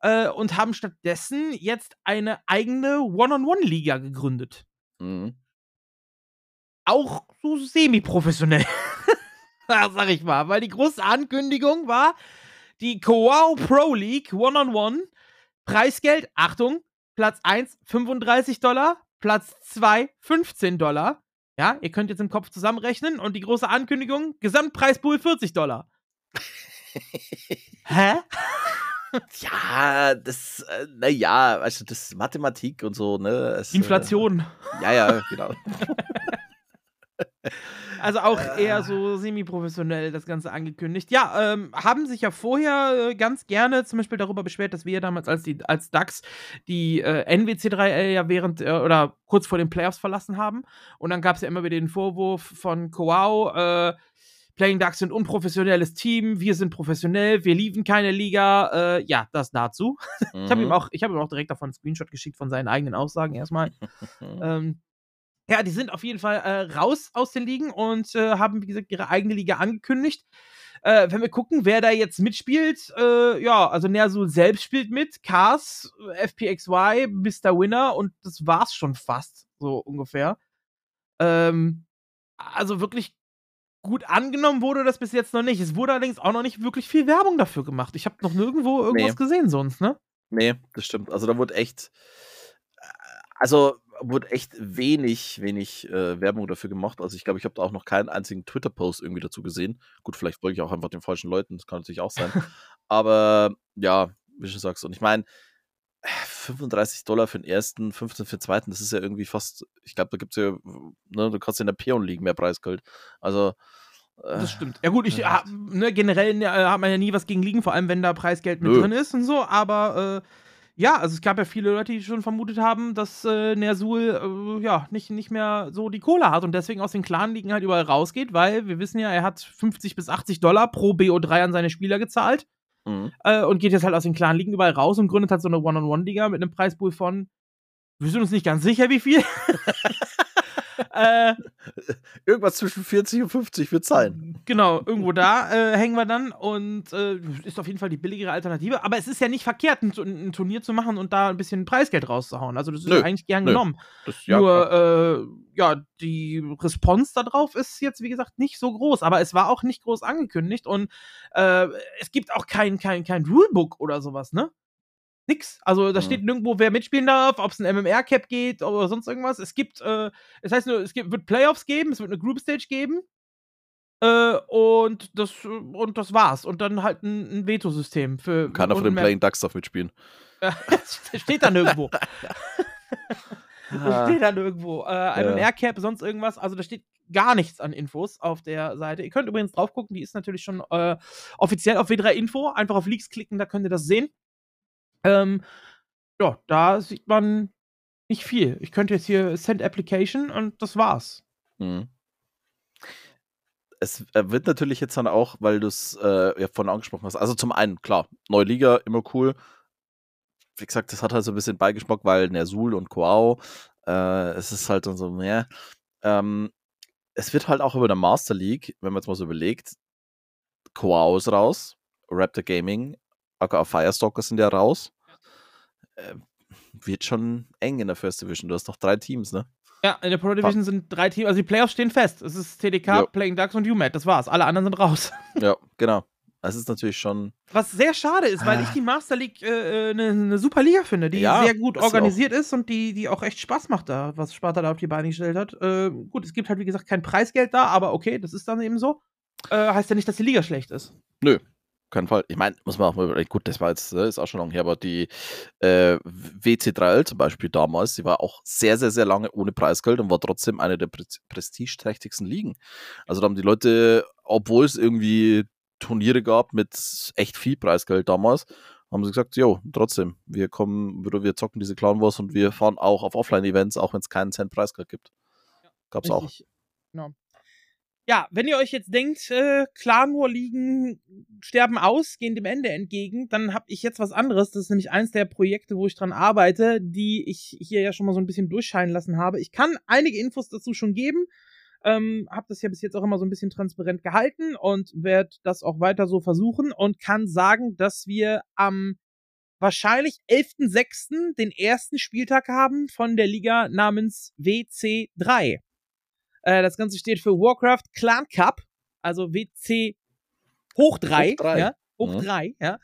äh, und haben stattdessen jetzt eine eigene One-on-One-Liga gegründet. Mhm. Auch so semi-professionell. sag ich mal, weil die große Ankündigung war, Die Coao Pro League One-on-One. Preisgeld, Achtung, Platz 1 35 Dollar, Platz 2 15 Dollar. Ja, ihr könnt jetzt im Kopf zusammenrechnen und die große Ankündigung, Gesamtpreispool 40 Dollar. Hä? ja, das, äh, naja, du, das ist Mathematik und so, ne? Es, Inflation. Äh, ja, ja, genau. Also auch eher so semi-professionell das Ganze angekündigt. Ja, ähm, haben sich ja vorher äh, ganz gerne zum Beispiel darüber beschwert, dass wir damals als, die, als DAX die äh, NWC3L ja während äh, oder kurz vor den Playoffs verlassen haben. Und dann gab es ja immer wieder den Vorwurf von Coao, äh, Playing Ducks sind unprofessionelles Team, wir sind professionell, wir lieben keine Liga. Äh, ja, das dazu. Mhm. Ich habe ihm, auch, hab ihm auch direkt davon einen Screenshot geschickt von seinen eigenen Aussagen erstmal. ähm, ja, die sind auf jeden Fall äh, raus aus den Ligen und äh, haben, wie gesagt, ihre eigene Liga angekündigt. Äh, wenn wir gucken, wer da jetzt mitspielt, äh, ja, also Nersul selbst spielt mit, Cars, FPXY, Mr. Winner und das war's schon fast, so ungefähr. Ähm, also wirklich gut angenommen wurde das bis jetzt noch nicht. Es wurde allerdings auch noch nicht wirklich viel Werbung dafür gemacht. Ich habe noch nirgendwo irgendwas nee. gesehen sonst, ne? Nee, das stimmt. Also da wurde echt, äh, also wurde echt wenig, wenig äh, Werbung dafür gemacht. Also ich glaube, ich habe da auch noch keinen einzigen Twitter-Post irgendwie dazu gesehen. Gut, vielleicht folge ich auch einfach den falschen Leuten, das kann natürlich auch sein. Aber ja, wie du sagst, und ich meine, 35 Dollar für den ersten, 15 für den zweiten, das ist ja irgendwie fast, ich glaube, da gibt es ja, ne, du kannst in der Peon League mehr Preisgeld. Also. Äh, das stimmt. Ja, gut, ich, ja. ne, generell ne, hat man ja nie was gegen liegen, vor allem wenn da Preisgeld mit Nö. drin ist und so, aber. Äh, ja, also es gab ja viele Leute, die schon vermutet haben, dass äh, Nersul äh, ja nicht, nicht mehr so die Kohle hat und deswegen aus den Clan-Ligen halt überall rausgeht, weil wir wissen ja, er hat 50 bis 80 Dollar pro BO3 an seine Spieler gezahlt. Mhm. Äh, und geht jetzt halt aus den klaren Ligen überall raus und gründet halt so eine One-on-One-Liga mit einem Preispool von, wir sind uns nicht ganz sicher, wie viel. äh, Irgendwas zwischen 40 und 50 wird sein. Genau, irgendwo da äh, hängen wir dann und äh, ist auf jeden Fall die billigere Alternative. Aber es ist ja nicht verkehrt, ein, ein, Turnier zu machen und da ein bisschen Preisgeld rauszuhauen. Also das ist ja eigentlich gern nö. genommen. Das, ja, Nur, äh, ja, die Response darauf ist jetzt, wie gesagt, nicht so groß. Aber es war auch nicht groß angekündigt und äh, es gibt auch kein, kein, kein Rulebook oder sowas, ne? Nix. Also da mhm. steht nirgendwo, wer mitspielen darf, ob es ein MMR-Cap geht oder sonst irgendwas. Es gibt, äh, das heißt nur, es gibt, wird Playoffs geben, es wird eine Group Stage geben. Äh, und, das, und das war's. Und dann halt ein, ein Veto-System für. Keiner von den Playing Ducks darf mitspielen. steht da nirgendwo. Ah. steht da nirgendwo. Äh, MMR-Cap, sonst irgendwas. Also da steht gar nichts an Infos auf der Seite. Ihr könnt übrigens drauf gucken, die ist natürlich schon äh, offiziell auf W3 Info. Einfach auf Leaks klicken, da könnt ihr das sehen. Ähm, ja, da sieht man nicht viel. Ich könnte jetzt hier Send Application und das war's. Mhm. Es äh, wird natürlich jetzt dann auch, weil du es äh, ja vorhin angesprochen hast, also zum einen, klar, neue Liga, immer cool. Wie gesagt, das hat halt so ein bisschen Beigeschmack, weil Nersul und Koao, äh, es ist halt dann so mehr. Ähm, es wird halt auch über der Master League, wenn man jetzt mal so überlegt, Koao ist raus, Raptor Gaming aka Firestalker sind ja raus. Äh, wird schon eng in der First Division. Du hast noch drei Teams, ne? Ja, in der Pro Division sind drei Teams, also die Playoffs stehen fest. Es ist TDK, ja. Playing Ducks und UMAT, das war's. Alle anderen sind raus. Ja, genau. Das ist natürlich schon. Was sehr schade ist, weil ah. ich die Master League eine äh, ne, ne super Liga finde, die ja, sehr gut organisiert ist und die, die auch echt Spaß macht da, was Sparta da auf die Beine gestellt hat. Äh, gut, es gibt halt wie gesagt kein Preisgeld da, aber okay, das ist dann eben so. Äh, heißt ja nicht, dass die Liga schlecht ist. Nö, keinen Fall. Ich meine, muss man auch mal überlegen, gut, das war jetzt, ne, ist auch schon lange her, aber die äh, WC3L zum Beispiel damals, die war auch sehr, sehr, sehr lange ohne Preisgeld und war trotzdem eine der pre prestigeträchtigsten Ligen. Also da haben die Leute, obwohl es irgendwie Turniere gab mit echt viel Preisgeld damals, haben sie gesagt, jo, trotzdem, wir kommen, wir zocken diese Clown Wars und wir fahren auch auf Offline-Events, auch wenn es keinen Cent Preisgeld gibt. Gab's auch. Genau ja, wenn ihr euch jetzt denkt, äh, Clan War Ligen sterben aus, gehen dem Ende entgegen, dann habe ich jetzt was anderes. Das ist nämlich eins der Projekte, wo ich dran arbeite, die ich hier ja schon mal so ein bisschen durchscheinen lassen habe. Ich kann einige Infos dazu schon geben. Ähm, habe das ja bis jetzt auch immer so ein bisschen transparent gehalten und werde das auch weiter so versuchen und kann sagen, dass wir am wahrscheinlich 11.06. den ersten Spieltag haben von der Liga namens WC3. Äh, das Ganze steht für Warcraft Clan Cup, also WC hoch 3. Hoch 3. Ja? hoch mhm. drei, ja.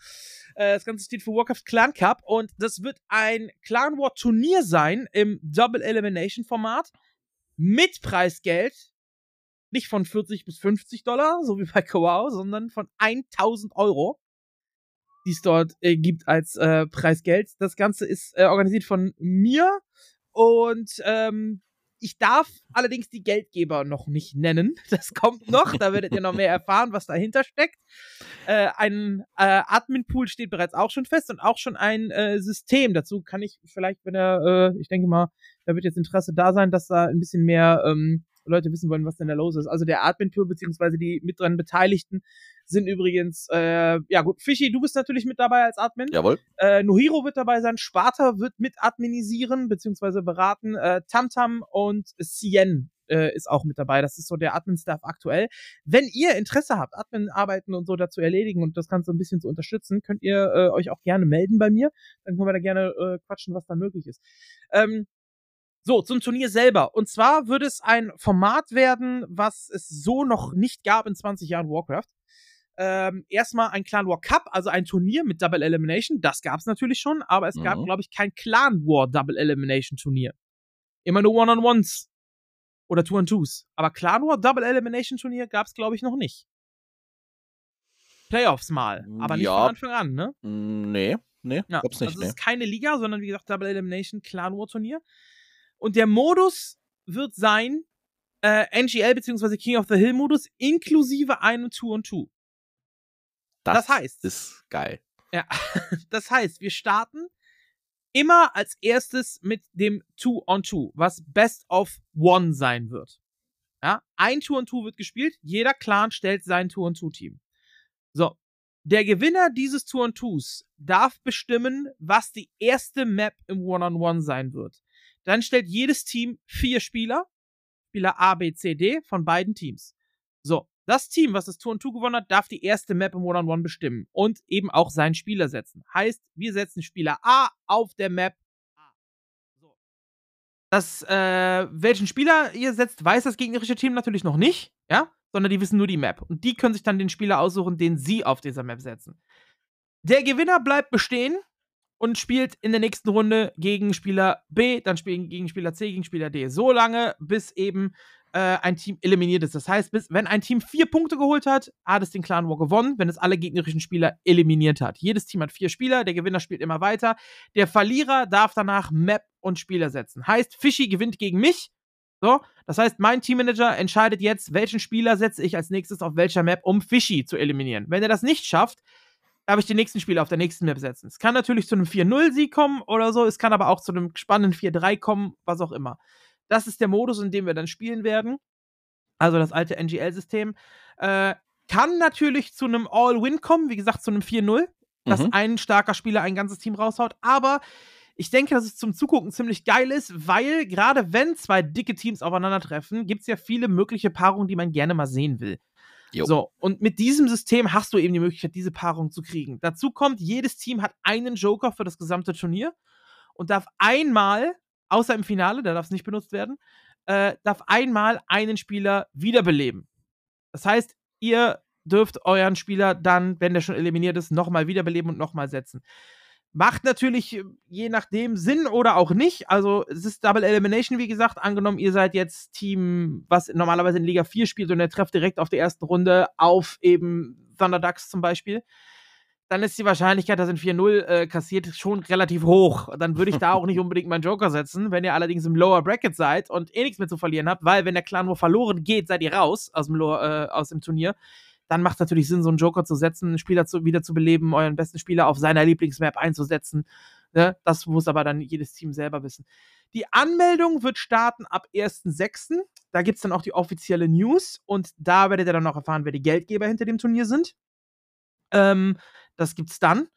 Äh, das Ganze steht für Warcraft Clan Cup und das wird ein Clan War Turnier sein im Double Elimination Format mit Preisgeld. Nicht von 40 bis 50 Dollar, so wie bei Kowau, sondern von 1000 Euro, die es dort äh, gibt als äh, Preisgeld. Das Ganze ist äh, organisiert von mir und ähm, ich darf allerdings die Geldgeber noch nicht nennen. Das kommt noch. Da werdet ihr noch mehr erfahren, was dahinter steckt. Äh, ein äh, Admin-Pool steht bereits auch schon fest und auch schon ein äh, System. Dazu kann ich vielleicht, wenn er, äh, ich denke mal, da wird jetzt Interesse da sein, dass da ein bisschen mehr ähm, Leute wissen wollen, was denn da los ist. Also der Admin-Pool beziehungsweise die mit dran Beteiligten sind übrigens, äh, ja gut, Fischi, du bist natürlich mit dabei als Admin. Jawohl. Äh, Nohiro wird dabei sein, Sparta wird mit adminisieren, beziehungsweise beraten, äh, Tamtam und Cien äh, ist auch mit dabei. Das ist so der Admin-Staff aktuell. Wenn ihr Interesse habt, Admin-Arbeiten und so dazu erledigen und das Ganze ein bisschen zu unterstützen, könnt ihr äh, euch auch gerne melden bei mir. Dann können wir da gerne äh, quatschen, was da möglich ist. Ähm, so, zum Turnier selber. Und zwar würde es ein Format werden, was es so noch nicht gab in 20 Jahren Warcraft ähm, erstmal ein Clan War Cup, also ein Turnier mit Double Elimination. Das gab es natürlich schon, aber es mhm. gab, glaube ich, kein Clan War Double Elimination Turnier. Immer nur One-on-Ones oder Two-on-Twos. Aber Clan War Double Elimination Turnier gab es, glaube ich, noch nicht. Playoffs mal, aber nicht ja. von Anfang an, ne? Nee, nee, ja, gab's nicht. Also es ist keine Liga, sondern wie gesagt Double Elimination Clan War Turnier. Und der Modus wird sein äh, NGL bzw. King of the Hill Modus inklusive einem Two-on-Two. Das, das heißt. Ist geil. Ja, das heißt, wir starten immer als erstes mit dem Two-on-Two, was Best of One sein wird. Ja, ein Two-on-Two wird gespielt, jeder Clan stellt sein Two-on-Two-Team. So, der Gewinner dieses Two-on-Twos darf bestimmen, was die erste Map im One-on-One sein wird. Dann stellt jedes Team vier Spieler, Spieler A, B, C, D von beiden Teams. So, das Team, was das Tour und Tour gewonnen hat, darf die erste Map im One-on-One bestimmen und eben auch seinen Spieler setzen. Heißt, wir setzen Spieler A auf der Map. Das, äh, welchen Spieler ihr setzt, weiß das gegnerische Team natürlich noch nicht, ja, sondern die wissen nur die Map. Und die können sich dann den Spieler aussuchen, den sie auf dieser Map setzen. Der Gewinner bleibt bestehen und spielt in der nächsten Runde gegen Spieler B, dann spielen gegen Spieler C, gegen Spieler D. So lange, bis eben äh, ein Team eliminiert ist. Das heißt, bis, wenn ein Team vier Punkte geholt hat, hat es den Clan War gewonnen, wenn es alle gegnerischen Spieler eliminiert hat. Jedes Team hat vier Spieler, der Gewinner spielt immer weiter. Der Verlierer darf danach Map und Spieler setzen. Heißt, Fischi gewinnt gegen mich. So, das heißt, mein Teammanager entscheidet jetzt, welchen Spieler setze ich als nächstes auf welcher Map, um Fischi zu eliminieren. Wenn er das nicht schafft, darf ich den nächsten Spieler auf der nächsten Map setzen. Es kann natürlich zu einem 4-0-Sieg kommen oder so, es kann aber auch zu einem spannenden 4-3 kommen, was auch immer. Das ist der Modus, in dem wir dann spielen werden. Also das alte NGL-System. Äh, kann natürlich zu einem All-Win kommen, wie gesagt, zu einem 4-0, dass mhm. ein starker Spieler ein ganzes Team raushaut. Aber ich denke, dass es zum Zugucken ziemlich geil ist, weil gerade wenn zwei dicke Teams aufeinandertreffen, gibt es ja viele mögliche Paarungen, die man gerne mal sehen will. Jo. So, und mit diesem System hast du eben die Möglichkeit, diese Paarung zu kriegen. Dazu kommt, jedes Team hat einen Joker für das gesamte Turnier und darf einmal außer im Finale, da darf es nicht benutzt werden, äh, darf einmal einen Spieler wiederbeleben. Das heißt, ihr dürft euren Spieler dann, wenn der schon eliminiert ist, nochmal wiederbeleben und nochmal setzen. Macht natürlich äh, je nachdem Sinn oder auch nicht. Also es ist Double Elimination, wie gesagt. Angenommen, ihr seid jetzt Team, was normalerweise in Liga 4 spielt und ihr trefft direkt auf der ersten Runde auf eben Thunder Ducks zum Beispiel dann ist die Wahrscheinlichkeit, dass ein 4-0 äh, kassiert, schon relativ hoch. Dann würde ich da auch nicht unbedingt meinen Joker setzen. Wenn ihr allerdings im Lower Bracket seid und eh nichts mehr zu verlieren habt, weil wenn der Clan nur verloren geht, seid ihr raus aus dem, Lower, äh, aus dem Turnier, dann macht es natürlich Sinn, so einen Joker zu setzen, einen Spieler zu, wieder zu beleben, euren besten Spieler auf seiner Lieblingsmap einzusetzen. Ne? Das muss aber dann jedes Team selber wissen. Die Anmeldung wird starten ab 1.6. Da gibt es dann auch die offizielle News und da werdet ihr dann noch erfahren, wer die Geldgeber hinter dem Turnier sind. Ähm, das gibt's dann.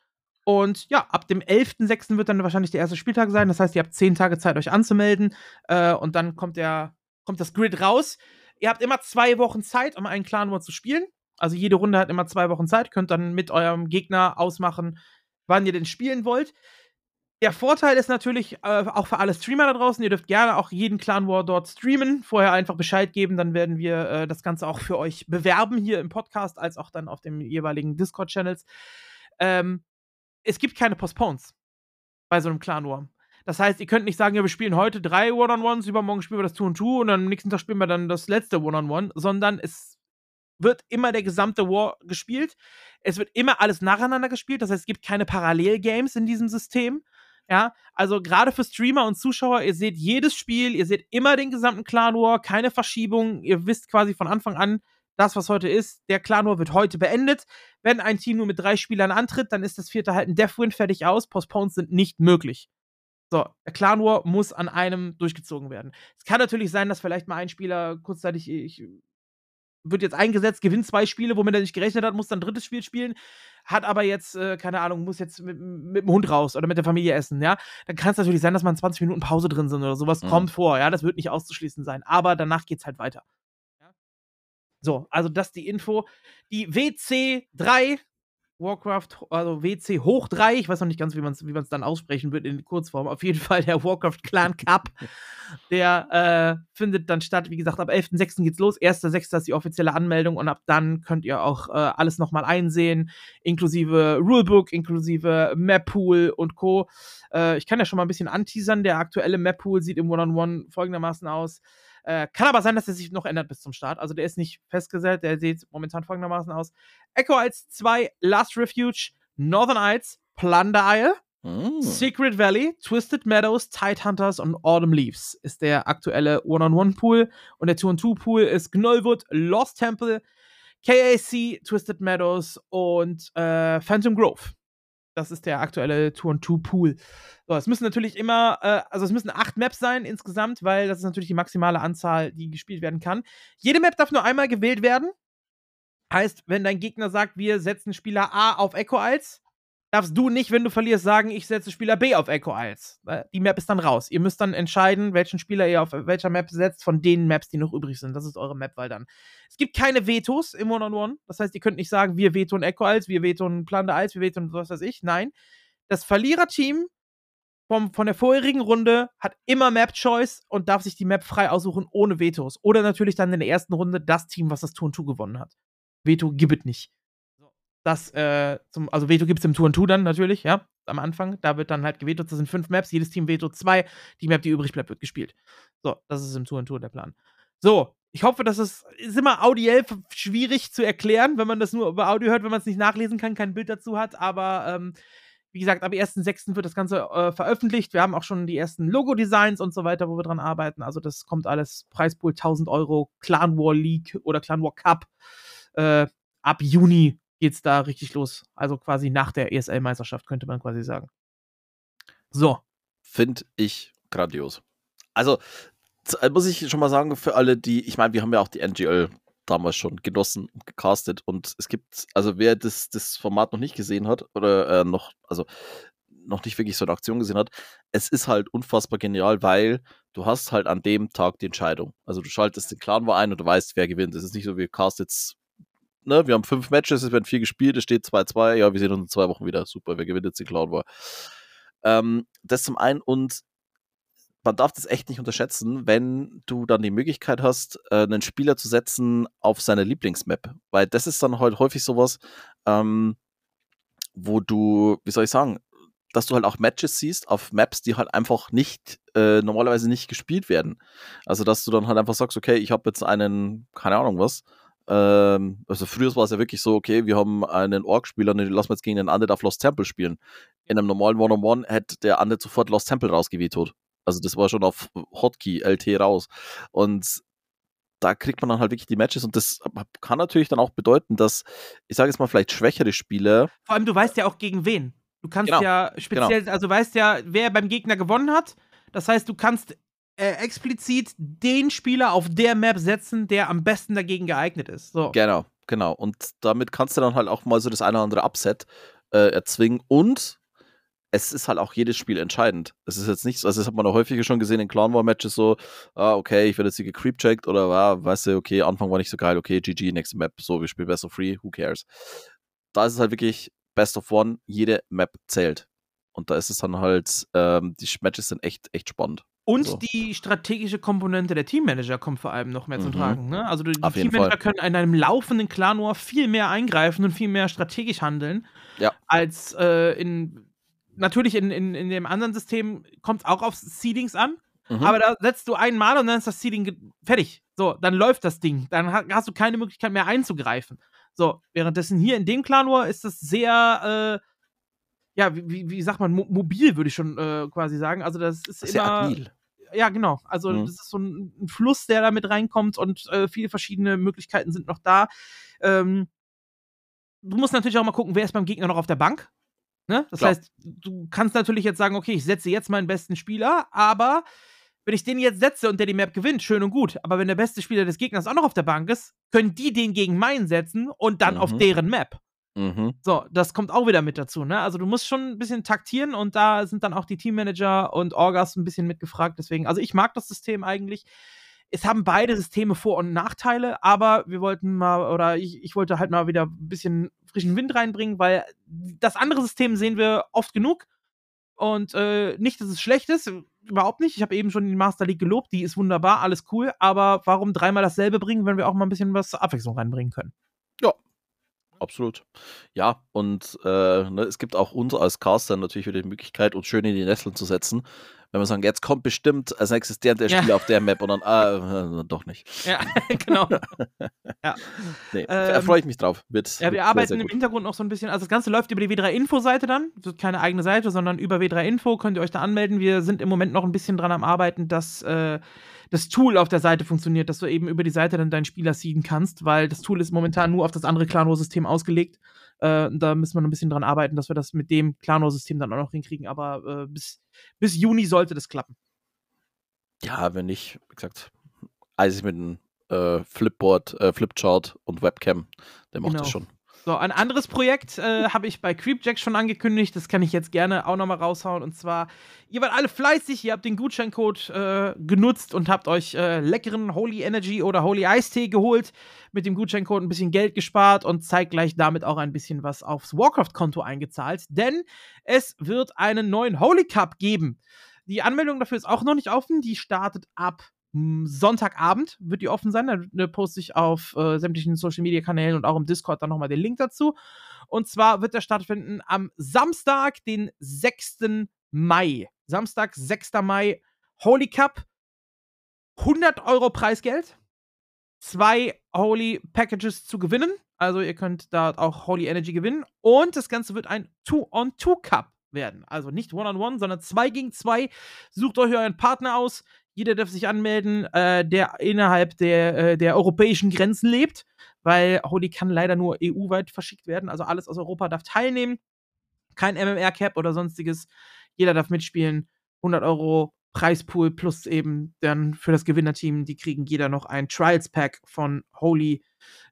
Und ja, ab dem 11.06. wird dann wahrscheinlich der erste Spieltag sein. Das heißt, ihr habt zehn Tage Zeit, euch anzumelden. Äh, und dann kommt, der, kommt das Grid raus. Ihr habt immer zwei Wochen Zeit, um einen Clan War zu spielen. Also jede Runde hat immer zwei Wochen Zeit. Könnt dann mit eurem Gegner ausmachen, wann ihr denn spielen wollt. Der Vorteil ist natürlich äh, auch für alle Streamer da draußen, ihr dürft gerne auch jeden Clan War dort streamen, vorher einfach Bescheid geben, dann werden wir äh, das Ganze auch für euch bewerben hier im Podcast, als auch dann auf den jeweiligen Discord-Channels. Ähm, es gibt keine Postpones bei so einem Clan War. Das heißt, ihr könnt nicht sagen, ja, wir spielen heute drei One-on-Ones, übermorgen spielen wir das Two und Two und am nächsten Tag spielen wir dann das letzte One-on-One, sondern es wird immer der gesamte War gespielt. Es wird immer alles nacheinander gespielt. Das heißt, es gibt keine Parallelgames in diesem System. Ja, also gerade für Streamer und Zuschauer, ihr seht jedes Spiel, ihr seht immer den gesamten Clan War, keine Verschiebung. Ihr wisst quasi von Anfang an, das, was heute ist, der Clan War wird heute beendet. Wenn ein Team nur mit drei Spielern antritt, dann ist das vierte halt ein Deathwin fertig aus. Postpones sind nicht möglich. So, der Clan War muss an einem durchgezogen werden. Es kann natürlich sein, dass vielleicht mal ein Spieler kurzzeitig, wird jetzt eingesetzt, gewinnt zwei Spiele, womit er nicht gerechnet hat, muss dann ein drittes Spiel spielen, hat aber jetzt, äh, keine Ahnung, muss jetzt mit, mit, dem Hund raus oder mit der Familie essen, ja. Dann kann es natürlich sein, dass man 20 Minuten Pause drin sind oder sowas. Mhm. Kommt vor, ja. Das wird nicht auszuschließen sein. Aber danach geht's halt weiter. Ja? So, also das ist die Info. Die WC3 Warcraft, also WC hoch 3, ich weiß noch nicht ganz, wie man es wie dann aussprechen wird in Kurzform. Auf jeden Fall der Warcraft Clan Cup. der äh, findet dann statt, wie gesagt, ab 11.06. geht's los. 1.06. ist die offizielle Anmeldung und ab dann könnt ihr auch äh, alles nochmal einsehen, inklusive Rulebook, inklusive Map Pool und Co. Äh, ich kann ja schon mal ein bisschen anteasern. Der aktuelle Map Pool sieht im One-on-One -on -One folgendermaßen aus. Äh, kann aber sein, dass er sich noch ändert bis zum Start. Also der ist nicht festgesetzt, der sieht momentan folgendermaßen aus. Echo als 2, Last Refuge, Northern Isles, Plunder Isle, mm. Secret Valley, Twisted Meadows, Tidehunters und Autumn Leaves ist der aktuelle One-on-One-Pool. Und der Two-on-Two-Pool ist Gnollwood, Lost Temple, KAC, Twisted Meadows und äh, Phantom Grove. Das ist der aktuelle Two-on-Two-Pool. So, es müssen natürlich immer, äh, also es müssen acht Maps sein insgesamt, weil das ist natürlich die maximale Anzahl, die gespielt werden kann. Jede Map darf nur einmal gewählt werden. Heißt, wenn dein Gegner sagt, wir setzen Spieler A auf Echo Isles, darfst du nicht, wenn du verlierst, sagen, ich setze Spieler B auf Echo Isles. Die Map ist dann raus. Ihr müsst dann entscheiden, welchen Spieler ihr auf welcher Map setzt, von den Maps, die noch übrig sind. Das ist eure Mapwahl dann. Es gibt keine Vetos im One-on-One. -on -One. Das heißt, ihr könnt nicht sagen, wir vetoen Echo Isles, wir vetoen Plunder Isles, wir vetoen was weiß ich. Nein. Das Verliererteam vom, von der vorherigen Runde hat immer Map-Choice und darf sich die Map frei aussuchen ohne Vetos. Oder natürlich dann in der ersten Runde das Team, was das Turn 2 gewonnen hat. Veto gibt es nicht das äh, zum, also Veto gibt es im Tour und Two dann natürlich, ja, am Anfang. Da wird dann halt gevetot. Das sind fünf Maps, jedes Team Veto zwei. Die Map, die übrig bleibt, wird gespielt. So, das ist im Tour und Tour der Plan. So, ich hoffe, das ist, ist immer audiell schwierig zu erklären, wenn man das nur über Audio hört, wenn man es nicht nachlesen kann, kein Bild dazu hat. Aber ähm, wie gesagt, ab 1.6. wird das Ganze äh, veröffentlicht. Wir haben auch schon die ersten Logo-Designs und so weiter, wo wir dran arbeiten. Also, das kommt alles. Preispool 1000 Euro, Clan War League oder Clan War Cup. Äh, ab Juni geht's da richtig los. Also quasi nach der ESL-Meisterschaft, könnte man quasi sagen. So. Finde ich grandios. Also, äh, muss ich schon mal sagen, für alle, die, ich meine, wir haben ja auch die NGL damals schon genossen und gecastet und es gibt, also wer das, das Format noch nicht gesehen hat oder äh, noch, also noch nicht wirklich so eine Aktion gesehen hat, es ist halt unfassbar genial, weil du hast halt an dem Tag die Entscheidung. Also du schaltest den Clan war ein und du weißt, wer gewinnt. Es ist nicht so, wie cast jetzt ne, wir haben fünf Matches, es werden vier gespielt, es steht 2-2, ja, wir sehen uns in zwei Wochen wieder. Super, wer gewinnt jetzt die Cloud War? Ähm, das zum einen und man darf das echt nicht unterschätzen, wenn du dann die Möglichkeit hast, äh, einen Spieler zu setzen auf seine Lieblingsmap. Weil das ist dann halt häufig sowas, ähm, wo du, wie soll ich sagen, dass du halt auch Matches siehst auf Maps, die halt einfach nicht, äh, normalerweise nicht gespielt werden. Also, dass du dann halt einfach sagst, okay, ich habe jetzt einen, keine Ahnung was, ähm, also früher war es ja wirklich so, okay, wir haben einen Orc-Spieler, den lassen wir jetzt gegen den Undead auf Lost Temple spielen. In einem normalen One-on-One hätte der Undead sofort Lost Temple rausgevetoet. Also das war schon auf Hotkey, LT raus. Und da kriegt man dann halt wirklich die Matches und das kann natürlich dann auch bedeuten, dass, ich sage jetzt mal, vielleicht schwächere Spiele. Vor allem, du weißt ja auch gegen wen. Du kannst genau, ja speziell, genau. also weißt ja, wer beim Gegner gewonnen hat. Das heißt, du kannst äh, explizit den Spieler auf der Map setzen, der am besten dagegen geeignet ist. So. Genau, genau. Und damit kannst du dann halt auch mal so das eine oder andere Upset äh, erzwingen. Und es ist halt auch jedes Spiel entscheidend. Es ist jetzt nicht so, also das hat man auch häufiger schon gesehen in Clan War Matches so, ah, okay, ich werde jetzt hier gecreepcheckt oder ah, weißt du, okay, Anfang war nicht so geil, okay, GG, nächste Map, so, wir spielen Best of Free, who cares? Da ist es halt wirklich Best of One, jede Map zählt. Und da ist es dann halt, ähm, die Matches sind echt, echt spannend. Und so. die strategische Komponente der Teammanager kommt vor allem noch mehr mhm. zum Tragen. Ne? Also die, die Teammanager können in einem laufenden Clan War viel mehr eingreifen und viel mehr strategisch handeln, ja. als äh, in natürlich in, in, in dem anderen System kommt es auch auf Seedings an. Mhm. Aber da setzt du einmal und dann ist das Seeding fertig. So, dann läuft das Ding. Dann hast du keine Möglichkeit mehr einzugreifen. So, währenddessen hier in dem Clan War ist das sehr, äh, ja, wie, wie sagt man, mo mobil, würde ich schon äh, quasi sagen. Also, das ist sehr immer. Agil. Ja, genau. Also, mhm. das ist so ein, ein, Fluss, der da mit reinkommt und äh, viele verschiedene Möglichkeiten sind noch da. Ähm, du musst natürlich auch mal gucken, wer ist beim Gegner noch auf der Bank. Ne? Das Klar. heißt, du kannst natürlich jetzt sagen, okay, ich setze jetzt meinen besten Spieler, aber wenn ich den jetzt setze und der die Map gewinnt, schön und gut. Aber wenn der beste Spieler des Gegners auch noch auf der Bank ist, können die den gegen meinen setzen und dann mhm. auf deren Map. Mhm. So, das kommt auch wieder mit dazu, ne? Also du musst schon ein bisschen taktieren und da sind dann auch die Teammanager und Orgas ein bisschen mitgefragt. Deswegen, also ich mag das System eigentlich. Es haben beide Systeme Vor- und Nachteile, aber wir wollten mal, oder ich, ich wollte halt mal wieder ein bisschen frischen Wind reinbringen, weil das andere System sehen wir oft genug. Und äh, nicht, dass es schlecht ist, überhaupt nicht. Ich habe eben schon die Master League gelobt, die ist wunderbar, alles cool. Aber warum dreimal dasselbe bringen, wenn wir auch mal ein bisschen was Abwechslung reinbringen können? Ja, absolut. Ja, und äh, ne, es gibt auch uns als Caster natürlich wieder die Möglichkeit, uns schön in die Nesseln zu setzen. Wenn wir sagen, jetzt kommt bestimmt als nächstes der, der ja. Spieler auf der Map und dann, ah, äh, doch nicht. Ja, genau. ja. Nee, ähm, freue ich mich drauf. Wird, ja, wir wird arbeiten sehr, sehr im Hintergrund noch so ein bisschen. Also das Ganze läuft über die W3-Info-Seite dann. Das ist keine eigene Seite, sondern über W3-Info könnt ihr euch da anmelden. Wir sind im Moment noch ein bisschen dran am Arbeiten, dass äh, das Tool auf der Seite funktioniert, dass du eben über die Seite dann deinen Spieler seeden kannst, weil das Tool ist momentan nur auf das andere Clanor-System ausgelegt. Äh, da müssen wir noch ein bisschen dran arbeiten, dass wir das mit dem Clanor-System dann auch noch hinkriegen. Aber äh, bis, bis Juni sollte das klappen. Ja, wenn nicht, wie gesagt, Eisig mit einem äh, Flipboard, äh, Flipchart und Webcam, der macht genau. das schon. So, ein anderes Projekt äh, habe ich bei Creepjack schon angekündigt. Das kann ich jetzt gerne auch nochmal raushauen. Und zwar, ihr wart alle fleißig, ihr habt den Gutscheincode äh, genutzt und habt euch äh, leckeren Holy Energy oder Holy Ice Tee geholt. Mit dem Gutscheincode ein bisschen Geld gespart und zeigt gleich damit auch ein bisschen was aufs Warcraft-Konto eingezahlt. Denn es wird einen neuen Holy Cup geben. Die Anmeldung dafür ist auch noch nicht offen. Die startet ab Sonntagabend wird die offen sein. Da ne, poste ich auf äh, sämtlichen Social Media Kanälen und auch im Discord dann nochmal den Link dazu. Und zwar wird der stattfinden am Samstag, den 6. Mai. Samstag, 6. Mai, Holy Cup. 100 Euro Preisgeld. Zwei Holy Packages zu gewinnen. Also ihr könnt da auch Holy Energy gewinnen. Und das Ganze wird ein Two-on-Two-Cup werden. Also nicht One-on-One, -on -one, sondern zwei gegen zwei. Sucht euch euren Partner aus. Jeder darf sich anmelden, äh, der innerhalb der, äh, der europäischen Grenzen lebt, weil Holy kann leider nur EU-weit verschickt werden. Also alles aus Europa darf teilnehmen. Kein MMR-Cap oder sonstiges. Jeder darf mitspielen. 100 Euro Preispool plus eben dann für das Gewinnerteam, die kriegen jeder noch ein Trials Pack von Holy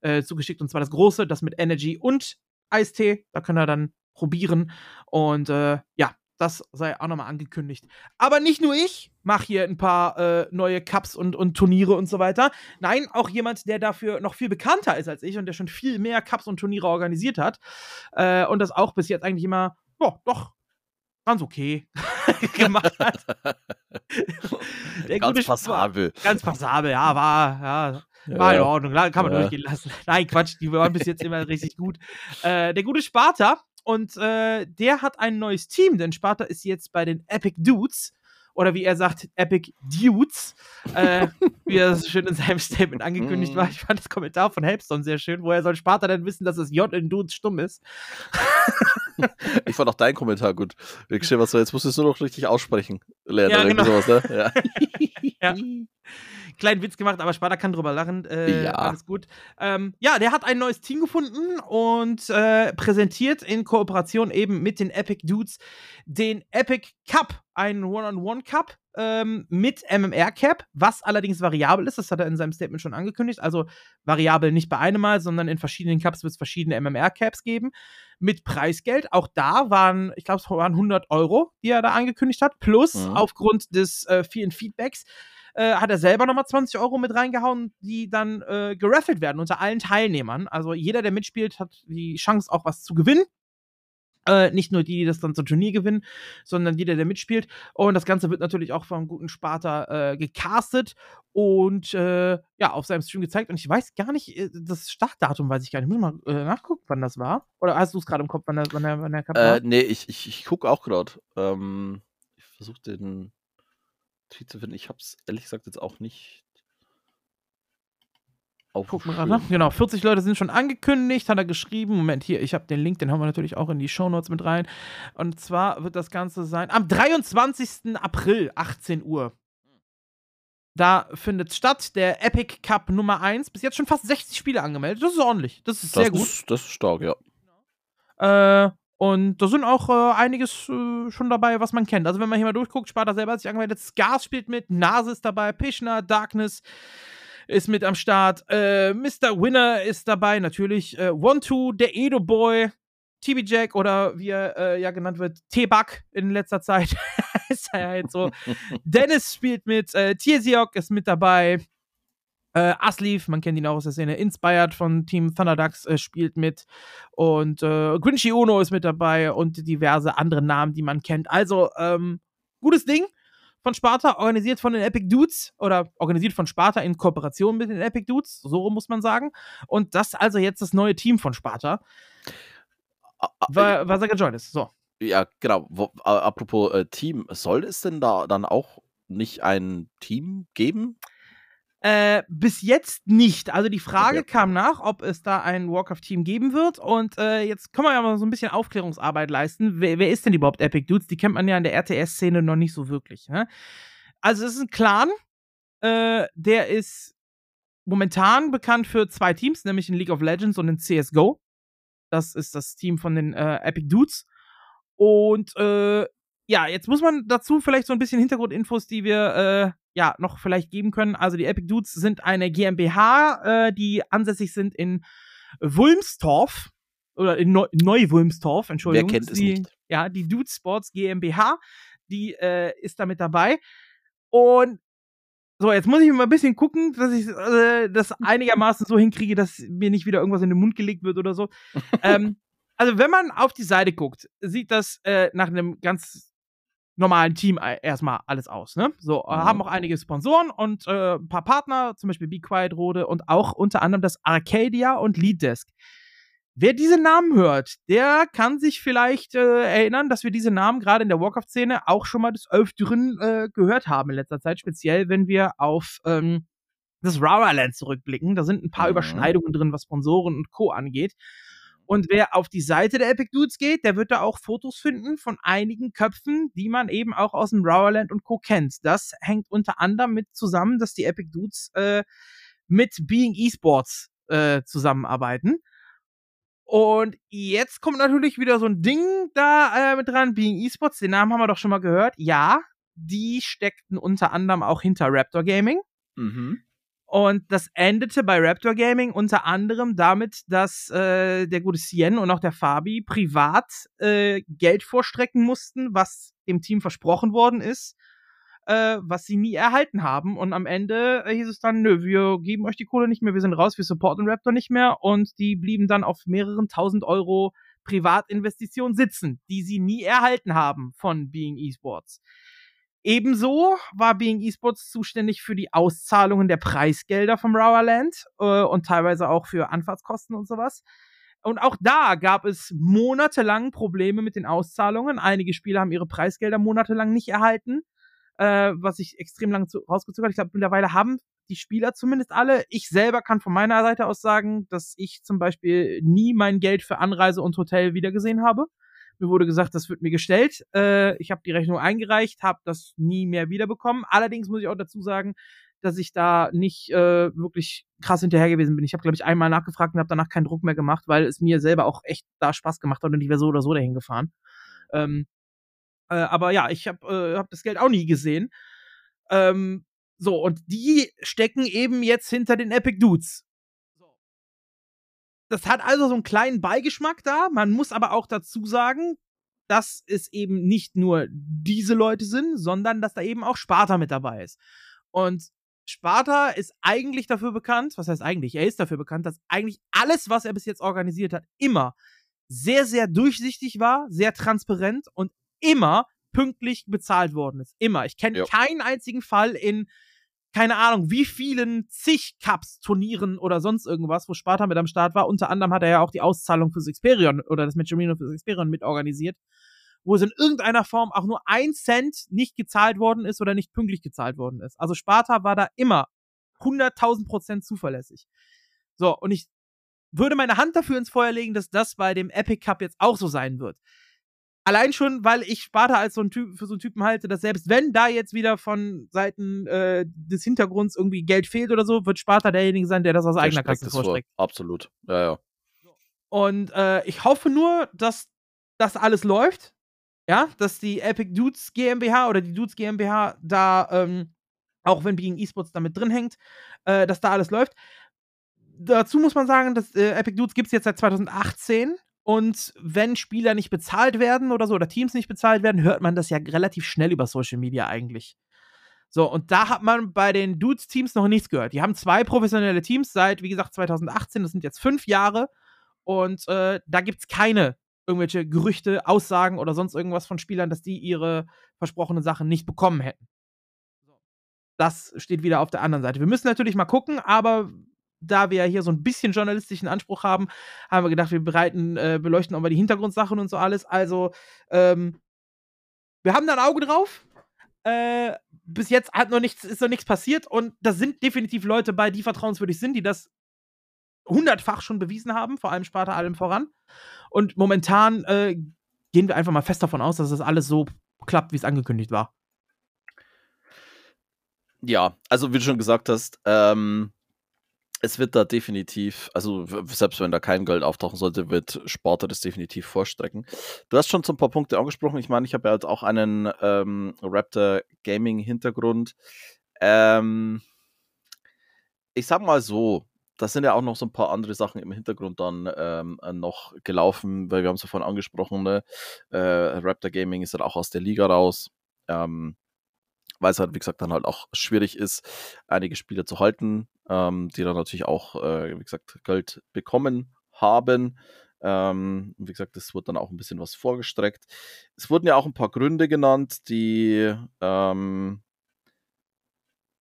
äh, zugeschickt und zwar das große, das mit Energy und Eistee. Da können wir dann probieren und äh, ja, das sei auch nochmal angekündigt. Aber nicht nur ich mache hier ein paar äh, neue Cups und, und Turniere und so weiter. Nein, auch jemand, der dafür noch viel bekannter ist als ich und der schon viel mehr Cups und Turniere organisiert hat. Äh, und das auch bis jetzt eigentlich immer, ja, doch, ganz okay gemacht hat. ganz passabel. Ganz passabel, ja, war, ja. War in Ordnung, kann man ja. durchgehen lassen. Nein, Quatsch, die waren bis jetzt immer richtig gut. Äh, der gute Sparta und äh, der hat ein neues Team, denn Sparta ist jetzt bei den Epic Dudes. Oder wie er sagt, Epic Dudes. Äh, wie er so schön in seinem Statement angekündigt war. Mhm. Ich fand das Kommentar von Helpstone sehr schön. Woher soll Sparta denn wissen, dass das J in Dudes stumm ist? ich fand auch deinen Kommentar gut. Was so, jetzt musst du es nur noch richtig aussprechen. Lernen ja, genau. sowas, ne? ja. ja kleinen Witz gemacht, aber Sparta kann drüber lachen. Äh, ja. Alles gut. Ähm, ja, der hat ein neues Team gefunden und äh, präsentiert in Kooperation eben mit den Epic Dudes den Epic Cup, einen One-on-One-Cup ähm, mit MMR-Cap, was allerdings variabel ist. Das hat er in seinem Statement schon angekündigt. Also variabel nicht bei einem Mal, sondern in verschiedenen Cups wird es verschiedene MMR-Caps geben. Mit Preisgeld. Auch da waren, ich glaube, es waren 100 Euro, die er da angekündigt hat. Plus mhm. aufgrund des äh, vielen Feedbacks äh, hat er selber nochmal 20 Euro mit reingehauen, die dann äh, geraffelt werden unter allen Teilnehmern. Also jeder, der mitspielt, hat die Chance, auch was zu gewinnen. Äh, nicht nur die, die das dann zum Turnier gewinnen, sondern jeder, der mitspielt. Und das Ganze wird natürlich auch vom guten Sparta äh, gecastet und äh, ja, auf seinem Stream gezeigt. Und ich weiß gar nicht, äh, das Startdatum weiß ich gar nicht. Ich muss mal äh, nachgucken, wann das war. Oder hast du es gerade im Kopf, wann der, wann der, wann der Cup war? Äh, nee, ich, ich, ich gucke auch gerade. Ähm, ich versuche den Tweet zu finden. Ich habe es ehrlich gesagt jetzt auch nicht Gucken wir gerade Genau, 40 Leute sind schon angekündigt, hat er geschrieben. Moment, hier, ich habe den Link, den haben wir natürlich auch in die Shownotes mit rein. Und zwar wird das Ganze sein am 23. April, 18 Uhr. Da findet statt der Epic Cup Nummer 1. Bis jetzt schon fast 60 Spiele angemeldet. Das ist ordentlich. Das ist das sehr gut. Ist, das ist stark, ja. Äh, und da sind auch äh, einiges äh, schon dabei, was man kennt. Also, wenn man hier mal durchguckt, Sparta selber hat sich angemeldet. Scars spielt mit, Nase ist dabei, Pishna, Darkness, ist mit am Start. Äh, Mr. Winner ist dabei, natürlich. Äh, One-Two, der Edo Boy, TB Jack oder wie er äh, ja genannt wird, T-Bug in letzter Zeit. ist er ja jetzt so. Dennis spielt mit, äh, Tiersiok ist mit dabei. Äh, Asleaf, man kennt ihn auch aus der Szene, Inspired von Team Thunderducks äh, spielt mit und äh, Grinchy Uno ist mit dabei und diverse andere Namen, die man kennt. Also, ähm, gutes Ding von Sparta, organisiert von den Epic Dudes oder organisiert von Sparta in Kooperation mit den Epic Dudes, so muss man sagen. Und das also jetzt das neue Team von Sparta. Was er gejoint ist. So. Ja, genau. Wo, apropos äh, Team, soll es denn da dann auch nicht ein Team geben? Äh, bis jetzt nicht. Also die Frage okay. kam nach, ob es da ein Warcraft-Team geben wird. Und äh, jetzt können wir ja mal so ein bisschen Aufklärungsarbeit leisten. Wer, wer, ist denn überhaupt Epic Dudes? Die kennt man ja in der RTS-Szene noch nicht so wirklich. Ne? Also es ist ein Clan, äh, der ist momentan bekannt für zwei Teams, nämlich in League of Legends und in CSGO. Das ist das Team von den äh, Epic Dudes. Und äh, ja, jetzt muss man dazu vielleicht so ein bisschen Hintergrundinfos, die wir äh, ja noch vielleicht geben können. Also die Epic Dudes sind eine GmbH, äh, die ansässig sind in Wulmstorf oder in Neu Neu-Wulmstorf, Entschuldigung. Wer kennt die, es nicht? Ja, die Dudes Sports GmbH, die äh, ist da mit dabei. Und so, jetzt muss ich mal ein bisschen gucken, dass ich äh, das einigermaßen so hinkriege, dass mir nicht wieder irgendwas in den Mund gelegt wird oder so. ähm, also, wenn man auf die Seite guckt, sieht das äh, nach einem ganz normalen Team äh, erstmal alles aus. Ne? So, mhm. haben auch einige Sponsoren und äh, ein paar Partner, zum Beispiel Be Quiet Rode und auch unter anderem das Arcadia und Lead Desk. Wer diese Namen hört, der kann sich vielleicht äh, erinnern, dass wir diese Namen gerade in der Warcraft-Szene auch schon mal des Öfteren äh, gehört haben in letzter Zeit, speziell wenn wir auf ähm, das Rara zurückblicken. Da sind ein paar mhm. Überschneidungen drin, was Sponsoren und Co. angeht. Und wer auf die Seite der Epic Dudes geht, der wird da auch Fotos finden von einigen Köpfen, die man eben auch aus dem Rowerland und Co. kennt. Das hängt unter anderem mit zusammen, dass die Epic Dudes äh, mit Being Esports äh, zusammenarbeiten. Und jetzt kommt natürlich wieder so ein Ding da äh, mit dran. Being Esports, den Namen haben wir doch schon mal gehört. Ja, die steckten unter anderem auch hinter Raptor Gaming. Mhm. Und das endete bei Raptor Gaming unter anderem damit, dass äh, der gute Cien und auch der Fabi privat äh, Geld vorstrecken mussten, was dem Team versprochen worden ist, äh, was sie nie erhalten haben. Und am Ende hieß es dann, nö, wir geben euch die Kohle nicht mehr, wir sind raus, wir supporten Raptor nicht mehr. Und die blieben dann auf mehreren tausend Euro Privatinvestition sitzen, die sie nie erhalten haben von Being Esports. Ebenso war Being Esports zuständig für die Auszahlungen der Preisgelder vom Rowerland äh, und teilweise auch für Anfahrtskosten und sowas. Und auch da gab es monatelang Probleme mit den Auszahlungen. Einige Spieler haben ihre Preisgelder monatelang nicht erhalten, äh, was sich extrem lange rausgezogen hat. Ich glaube, mittlerweile haben die Spieler zumindest alle. Ich selber kann von meiner Seite aus sagen, dass ich zum Beispiel nie mein Geld für Anreise und Hotel wiedergesehen habe. Mir wurde gesagt, das wird mir gestellt. Äh, ich habe die Rechnung eingereicht, habe das nie mehr wiederbekommen. Allerdings muss ich auch dazu sagen, dass ich da nicht äh, wirklich krass hinterher gewesen bin. Ich habe, glaube ich, einmal nachgefragt und habe danach keinen Druck mehr gemacht, weil es mir selber auch echt da Spaß gemacht hat und ich wäre so oder so dahin gefahren. Ähm, äh, aber ja, ich habe äh, hab das Geld auch nie gesehen. Ähm, so, und die stecken eben jetzt hinter den Epic Dudes das hat also so einen kleinen Beigeschmack da. Man muss aber auch dazu sagen, dass es eben nicht nur diese Leute sind, sondern dass da eben auch Sparta mit dabei ist. Und Sparta ist eigentlich dafür bekannt, was heißt eigentlich? Er ist dafür bekannt, dass eigentlich alles, was er bis jetzt organisiert hat, immer sehr, sehr durchsichtig war, sehr transparent und immer pünktlich bezahlt worden ist. Immer. Ich kenne keinen einzigen Fall in, keine Ahnung, wie vielen zig Cups, Turnieren oder sonst irgendwas, wo Sparta mit am Start war. Unter anderem hat er ja auch die Auszahlung fürs Experion oder das Matcherino fürs Experion mitorganisiert, wo es in irgendeiner Form auch nur ein Cent nicht gezahlt worden ist oder nicht pünktlich gezahlt worden ist. Also Sparta war da immer 100.000 Prozent zuverlässig. So, und ich würde meine Hand dafür ins Feuer legen, dass das bei dem Epic Cup jetzt auch so sein wird. Allein schon, weil ich Sparta als so ein Typ, für so einen Typen halte, dass selbst wenn da jetzt wieder von Seiten äh, des Hintergrunds irgendwie Geld fehlt oder so, wird Sparta derjenige sein, der das aus der eigener Kasse vorstreckt. Vor. Absolut. Ja, ja. Und äh, ich hoffe nur, dass das alles läuft. Ja, dass die Epic Dudes GmbH oder die Dudes GmbH da, ähm, auch wenn Being Esports damit drin hängt, äh, dass da alles läuft dazu muss man sagen, dass äh, Epic Dudes gibt es jetzt seit 2018 und wenn Spieler nicht bezahlt werden oder so oder Teams nicht bezahlt werden, hört man das ja relativ schnell über Social Media eigentlich. So, und da hat man bei den Dudes-Teams noch nichts gehört. Die haben zwei professionelle Teams seit, wie gesagt, 2018. Das sind jetzt fünf Jahre. Und äh, da gibt es keine irgendwelche Gerüchte, Aussagen oder sonst irgendwas von Spielern, dass die ihre versprochenen Sachen nicht bekommen hätten. Das steht wieder auf der anderen Seite. Wir müssen natürlich mal gucken, aber da wir ja hier so ein bisschen journalistischen Anspruch haben, haben wir gedacht, wir bereiten, äh, beleuchten auch mal die Hintergrundsachen und so alles. Also, ähm, wir haben da ein Auge drauf. Äh, bis jetzt hat noch nichts, ist noch nichts passiert und da sind definitiv Leute bei, die vertrauenswürdig sind, die das hundertfach schon bewiesen haben, vor allem Sparta allem voran. Und momentan äh, gehen wir einfach mal fest davon aus, dass das alles so klappt, wie es angekündigt war. Ja, also wie du schon gesagt hast, ähm, es wird da definitiv, also selbst wenn da kein Geld auftauchen sollte, wird Sparta das definitiv vorstrecken. Du hast schon so ein paar Punkte angesprochen. Ich meine, ich habe ja halt auch einen ähm, Raptor Gaming Hintergrund. Ähm, ich sag mal so, da sind ja auch noch so ein paar andere Sachen im Hintergrund dann ähm, noch gelaufen, weil wir haben es ja vorhin angesprochen, ne? äh, Raptor Gaming ist halt auch aus der Liga raus. Ähm, weil es halt, wie gesagt, dann halt auch schwierig ist, einige Spieler zu halten, ähm, die dann natürlich auch, äh, wie gesagt, Geld bekommen haben. Ähm, wie gesagt, es wurde dann auch ein bisschen was vorgestreckt. Es wurden ja auch ein paar Gründe genannt, die ähm,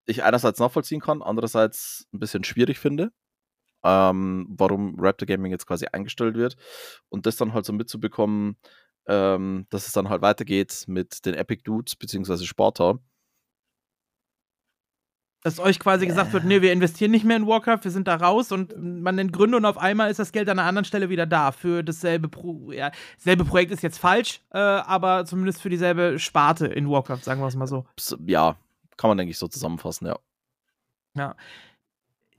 ich einerseits nachvollziehen kann, andererseits ein bisschen schwierig finde. Ähm, warum Raptor Gaming jetzt quasi eingestellt wird und das dann halt so mitzubekommen, ähm, dass es dann halt weitergeht mit den Epic Dudes beziehungsweise Sparta dass euch quasi gesagt wird, nee, wir investieren nicht mehr in Warcraft, wir sind da raus und man nennt Gründe und auf einmal ist das Geld an einer anderen Stelle wieder da für dasselbe Pro ja, selbe Projekt ist jetzt falsch, äh, aber zumindest für dieselbe Sparte in Warcraft, sagen wir es mal so. Ja, kann man denke ich so zusammenfassen, ja. Ja.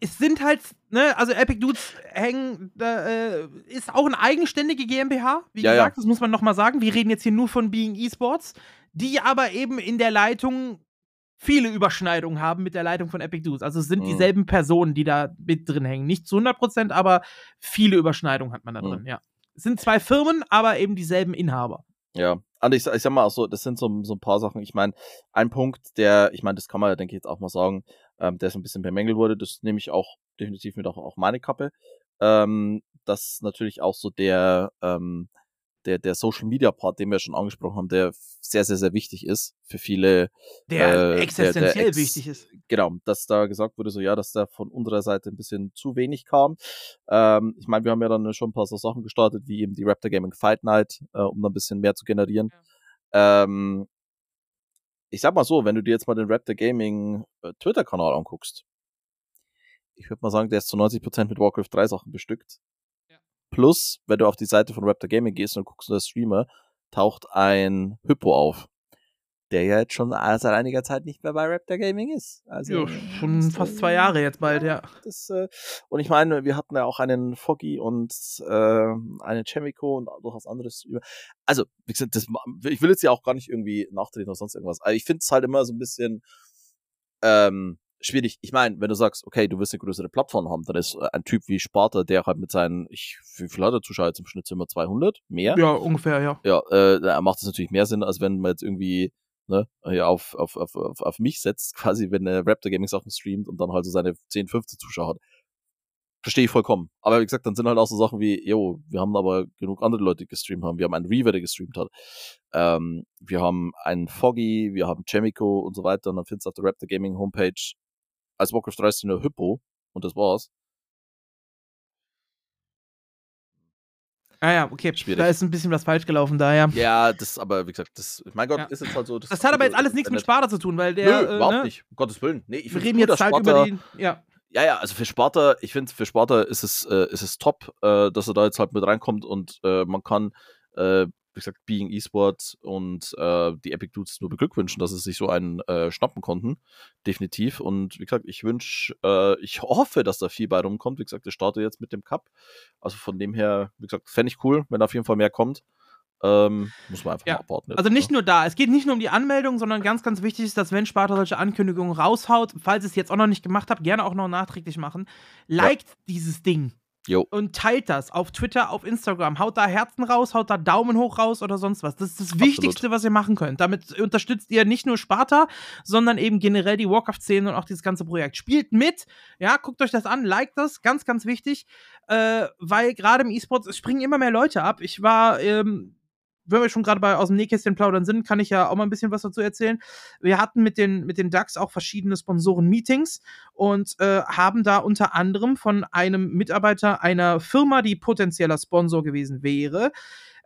Es sind halt, ne, also Epic Dudes hängen, äh, ist auch eine eigenständige GmbH, wie ja, gesagt, ja. das muss man nochmal sagen. Wir reden jetzt hier nur von Being Esports, die aber eben in der Leitung viele Überschneidungen haben mit der Leitung von Epic Dudes. Also es sind mhm. dieselben Personen, die da mit drin hängen. Nicht zu 100% aber viele Überschneidungen hat man da drin, mhm. ja. Es sind zwei Firmen, aber eben dieselben Inhaber. Ja, und ich, ich sag mal auch so, das sind so, so ein paar Sachen. Ich meine, ein Punkt, der, ich meine, das kann man ja, denke ich, jetzt auch mal sagen, ähm, der so ein bisschen bemängelt wurde, das nehme ich auch definitiv mit auf, auf meine Kappe. Ähm, dass natürlich auch so der, ähm, der, der Social Media Part, den wir schon angesprochen haben, der sehr, sehr, sehr wichtig ist für viele. Der äh, existenziell der, der ex wichtig ist. Genau, dass da gesagt wurde, so ja, dass da von unserer Seite ein bisschen zu wenig kam. Ähm, ich meine, wir haben ja dann schon ein paar so Sachen gestartet, wie eben die Raptor Gaming Fight Night, äh, um da ein bisschen mehr zu generieren. Ja. Ähm, ich sag mal so, wenn du dir jetzt mal den Raptor Gaming äh, Twitter-Kanal anguckst, ich würde mal sagen, der ist zu 90% mit Warcraft 3 Sachen bestückt. Plus, wenn du auf die Seite von Raptor Gaming gehst und guckst unter Streamer, taucht ein Hypo auf. Der ja jetzt schon seit einiger Zeit nicht mehr bei Raptor Gaming ist. Also, ja, schon fast zwei Jahre jetzt bald, ja. Das, äh, und ich meine, wir hatten ja auch einen Foggy und äh, einen Chemico und durchaus anderes. Also, wie gesagt, das, ich will jetzt ja auch gar nicht irgendwie nachtreten oder sonst irgendwas. Aber ich finde es halt immer so ein bisschen ähm, schwierig. Ich meine, wenn du sagst, okay, du wirst eine größere Plattform haben, dann ist äh, ein Typ wie Sparta, der halt mit seinen, ich, wie viel hat er Zuschauer jetzt im Schnitt? Sind wir 200? Mehr? Ja, ungefähr, ja. Ja, äh, da macht es natürlich mehr Sinn, als wenn man jetzt irgendwie ne, auf, auf, auf, auf, auf mich setzt, quasi, wenn der Raptor Gaming Sachen streamt und dann halt so seine 10, 15 Zuschauer hat. verstehe ich vollkommen. Aber wie gesagt, dann sind halt auch so Sachen wie, yo, wir haben aber genug andere Leute die gestreamt haben. Wir haben einen Reaver, der gestreamt hat. Ähm, wir haben einen Foggy, wir haben Chemico und so weiter. Und dann findest du auf der Raptor Gaming Homepage als Warcraft 3 Streamer Hypo und das war's. Ah ja, okay. Schwierig. Da ist ein bisschen was falsch gelaufen da, ja. Ja, das, aber wie gesagt, das, mein Gott, ja. ist jetzt halt so. Das, das hat aber jetzt alles nichts mit Sparta zu tun, weil der. Nö, äh, überhaupt ne? nicht, um Gottes Willen. Nee, ich Wir reden jetzt halt Sparta, über den. Ja. Ja, ja, also für Sparta, ich finde, für Sparta ist es, äh, ist es top, äh, dass er da jetzt halt mit reinkommt und äh, man kann, äh, wie gesagt, Being eSport und äh, die Epic Dudes nur beglückwünschen, dass sie sich so einen äh, schnappen konnten. Definitiv. Und wie gesagt, ich wünsche, ich hoffe, dass da viel bei rumkommt. Wie gesagt, ich starte jetzt mit dem Cup. Also von dem her, wie gesagt, fände ich cool, wenn auf jeden Fall mehr kommt. Ähm, muss man einfach ja. mal abwarten. Jetzt, also nicht ne? nur da, es geht nicht nur um die Anmeldung, sondern ganz, ganz wichtig ist, dass wenn Sparta solche Ankündigungen raushaut, falls ihr es jetzt auch noch nicht gemacht habt, gerne auch noch nachträglich machen, liked ja. dieses Ding. Jo. Und teilt das auf Twitter, auf Instagram. Haut da Herzen raus, haut da Daumen hoch raus oder sonst was. Das ist das Absolut. Wichtigste, was ihr machen könnt. Damit unterstützt ihr nicht nur Sparta, sondern eben generell die Warcraft-Szene und auch dieses ganze Projekt. Spielt mit, ja, guckt euch das an, liked das, ganz, ganz wichtig, äh, weil gerade im E-Sport springen immer mehr Leute ab. Ich war ähm, wenn wir schon gerade bei aus dem Nähkästchen plaudern sind, kann ich ja auch mal ein bisschen was dazu erzählen. Wir hatten mit den, mit den DAX auch verschiedene Sponsoren-Meetings und äh, haben da unter anderem von einem Mitarbeiter einer Firma, die potenzieller Sponsor gewesen wäre,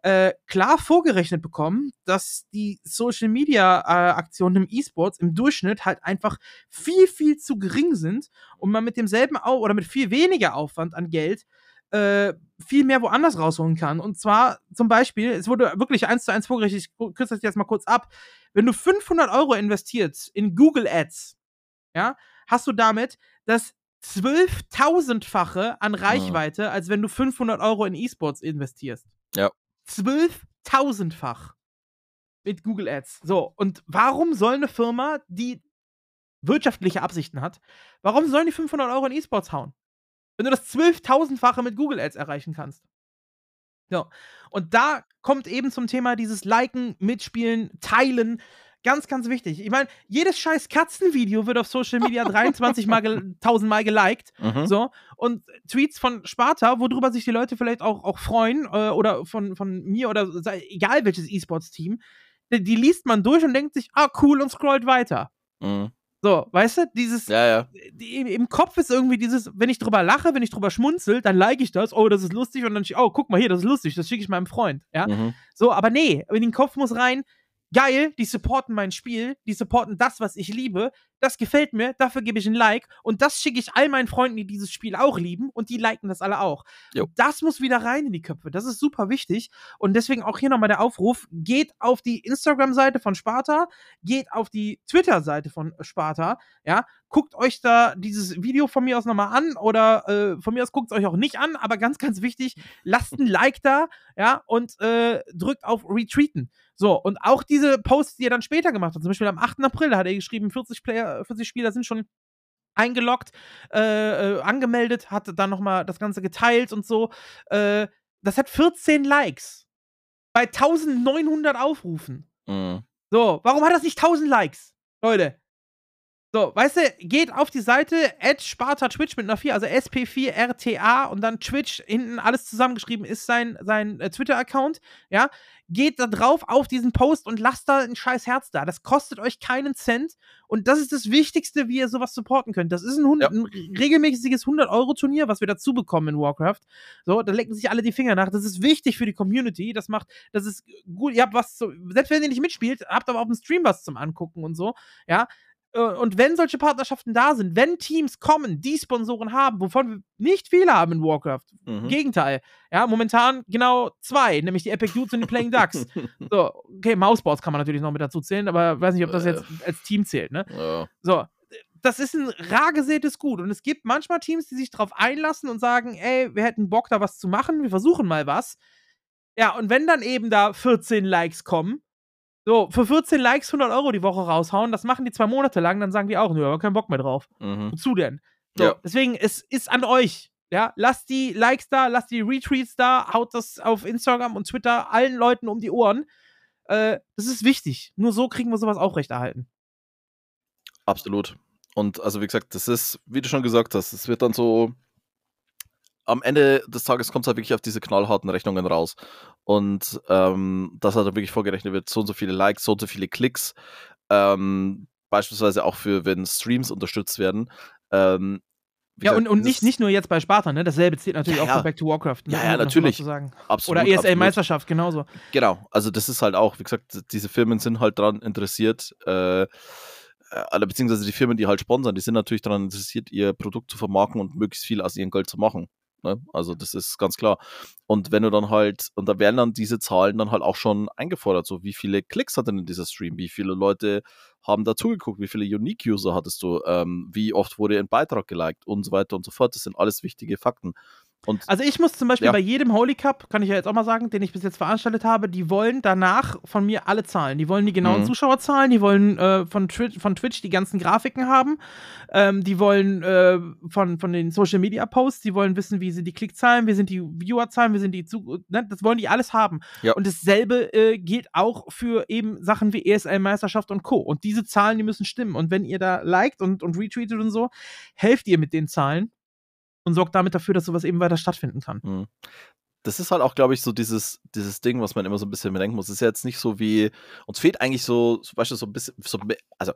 äh, klar vorgerechnet bekommen, dass die Social Media äh, Aktionen im E-Sports im Durchschnitt halt einfach viel, viel zu gering sind und man mit demselben Au oder mit viel weniger Aufwand an Geld äh, viel mehr woanders rausholen kann. Und zwar zum Beispiel, es wurde wirklich eins zu eins vorgerechnet, ich kürze das jetzt mal kurz ab. Wenn du 500 Euro investierst in Google Ads, ja, hast du damit das 12.000-fache an Reichweite, ja. als wenn du 500 Euro in E-Sports investierst. Ja. 12.000-fach mit Google Ads. So, und warum soll eine Firma, die wirtschaftliche Absichten hat, warum sollen die 500 Euro in E-Sports hauen? Wenn du das 12.000-fache mit Google Ads erreichen kannst. Ja. Und da kommt eben zum Thema dieses Liken, Mitspielen, Teilen. Ganz, ganz wichtig. Ich meine, jedes scheiß Katzenvideo wird auf Social Media 23 mal, 1000 Mal geliked. Mhm. So. Und Tweets von Sparta, worüber sich die Leute vielleicht auch, auch freuen, äh, oder von, von mir oder egal welches E-Sports-Team, die, die, liest man durch und denkt sich, ah, cool, und scrollt weiter. Mhm. So, weißt du, dieses ja, ja. Im Kopf ist irgendwie dieses, wenn ich drüber lache, wenn ich drüber schmunzel, dann like ich das, oh, das ist lustig und dann, oh, guck mal hier, das ist lustig, das schicke ich meinem Freund, ja? Mhm. So, aber nee, in den Kopf muss rein, geil, die supporten mein Spiel, die supporten das, was ich liebe, das gefällt mir, dafür gebe ich ein Like und das schicke ich all meinen Freunden, die dieses Spiel auch lieben und die liken das alle auch. Das muss wieder rein in die Köpfe, das ist super wichtig und deswegen auch hier nochmal der Aufruf, geht auf die Instagram-Seite von Sparta, geht auf die Twitter-Seite von Sparta, ja, guckt euch da dieses Video von mir aus nochmal an oder äh, von mir aus guckt es euch auch nicht an, aber ganz, ganz wichtig, lasst ein Like da, ja, und äh, drückt auf Retreaten. So, und auch diese Posts, die er dann später gemacht hat, zum Beispiel am 8. April hat er geschrieben, 40, Player, 40 Spieler sind schon eingeloggt, äh, äh, angemeldet, hat dann nochmal das Ganze geteilt und so. Äh, das hat 14 Likes bei 1900 Aufrufen. Mhm. So, warum hat das nicht 1000 Likes? Leute, so, weißt du, geht auf die Seite at Sparta Twitch mit einer 4, also SP4RTA und dann Twitch hinten alles zusammengeschrieben ist sein, sein äh, Twitter-Account, ja. Geht da drauf auf diesen Post und lasst da ein scheiß Herz da. Das kostet euch keinen Cent und das ist das Wichtigste, wie ihr sowas supporten könnt. Das ist ein, 100, ja. ein regelmäßiges 100-Euro-Turnier, was wir dazu bekommen in Warcraft. So, da lecken sich alle die Finger nach. Das ist wichtig für die Community. Das macht, das ist gut. Ihr habt was, zu, selbst wenn ihr nicht mitspielt, habt aber auf dem Stream was zum Angucken und so, ja und wenn solche Partnerschaften da sind, wenn Teams kommen, die Sponsoren haben, wovon wir nicht viele haben in Warcraft, mhm. Gegenteil, ja, momentan genau zwei, nämlich die Epic Dudes und die Playing Ducks. so, okay, Mouseboards kann man natürlich noch mit dazu zählen, aber weiß nicht, ob das jetzt äh. als Team zählt, ne? Ja. So, das ist ein rar gesätes Gut. Und es gibt manchmal Teams, die sich darauf einlassen und sagen, ey, wir hätten Bock, da was zu machen, wir versuchen mal was. Ja, und wenn dann eben da 14 Likes kommen, so, für 14 Likes 100 Euro die Woche raushauen, das machen die zwei Monate lang, dann sagen die auch, nö, aber keinen Bock mehr drauf. Mhm. Wozu denn? So, ja. Deswegen, es ist an euch. Ja, lasst die Likes da, lasst die Retweets da, haut das auf Instagram und Twitter allen Leuten um die Ohren. Äh, das ist wichtig. Nur so kriegen wir sowas auch recht erhalten. Absolut. Und also, wie gesagt, das ist, wie du schon gesagt hast, es wird dann so am Ende des Tages kommt es halt wirklich auf diese knallharten Rechnungen raus. Und ähm, dass halt wirklich vorgerechnet wird, so und so viele Likes, so und so viele Klicks. Ähm, beispielsweise auch für, wenn Streams unterstützt werden. Ähm, ja, und, und nicht, nicht nur jetzt bei Sparta, ne? Dasselbe zählt natürlich ja, auch für Back to Warcraft. Ne? Ja, ja, natürlich. Absolut, Oder ESL-Meisterschaft, genauso. Genau, also das ist halt auch, wie gesagt, diese Firmen sind halt daran interessiert, äh, äh, beziehungsweise die Firmen, die halt sponsern, die sind natürlich daran interessiert, ihr Produkt zu vermarkten und möglichst viel aus ihrem Geld zu machen. Ne? Also das ist ganz klar. Und wenn du dann halt, und da werden dann diese Zahlen dann halt auch schon eingefordert, so wie viele Klicks hat denn dieser Stream, wie viele Leute haben da zugeguckt, wie viele Unique-User hattest du, ähm, wie oft wurde ein Beitrag geliked und so weiter und so fort. Das sind alles wichtige Fakten. Und also ich muss zum Beispiel ja. bei jedem Holy Cup, kann ich ja jetzt auch mal sagen, den ich bis jetzt veranstaltet habe, die wollen danach von mir alle Zahlen. Die wollen die genauen mhm. Zuschauerzahlen, die wollen äh, von, Twitch, von Twitch die ganzen Grafiken haben, ähm, die wollen äh, von, von den Social Media Posts, die wollen wissen, wie sind die Klickzahlen, wie sind die Viewerzahlen, wie sind die Zu ne? das wollen die alles haben. Ja. Und dasselbe äh, gilt auch für eben Sachen wie ESL-Meisterschaft und Co. Und diese Zahlen, die müssen stimmen. Und wenn ihr da liked und, und retweetet und so, helft ihr mit den Zahlen und sorgt damit dafür, dass sowas eben weiter stattfinden kann. Mhm. Das ist halt auch, glaube ich, so dieses, dieses Ding, was man immer so ein bisschen bedenken muss. Das ist ja jetzt nicht so wie, uns fehlt eigentlich so, zum Beispiel so ein bisschen, so, also,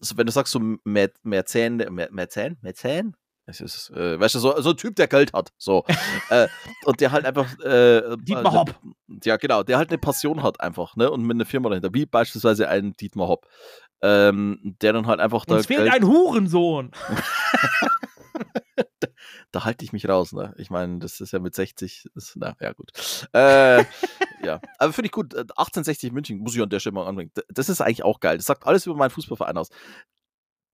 so, wenn du sagst, so mehr, mehr Zähne, mehr, mehr Zähne, mehr Zähne, ist, äh, weißt du, so, so ein Typ, der Geld hat. So. äh, und der halt einfach. Äh, Dietmar Hopp. Ja, genau, der halt eine Passion hat einfach, ne? Und mit einer Firma dahinter, wie beispielsweise ein Dietmar Hopp. Ähm, der dann halt einfach da. Uns fehlt Geld ein Hurensohn. da halte ich mich raus. Ne? Ich meine, das ist ja mit 60, ist, na ja, gut. Äh, ja, aber finde ich gut. 1860 äh, München muss ich an der Stelle mal anbringen. Das ist eigentlich auch geil. Das sagt alles über meinen Fußballverein aus.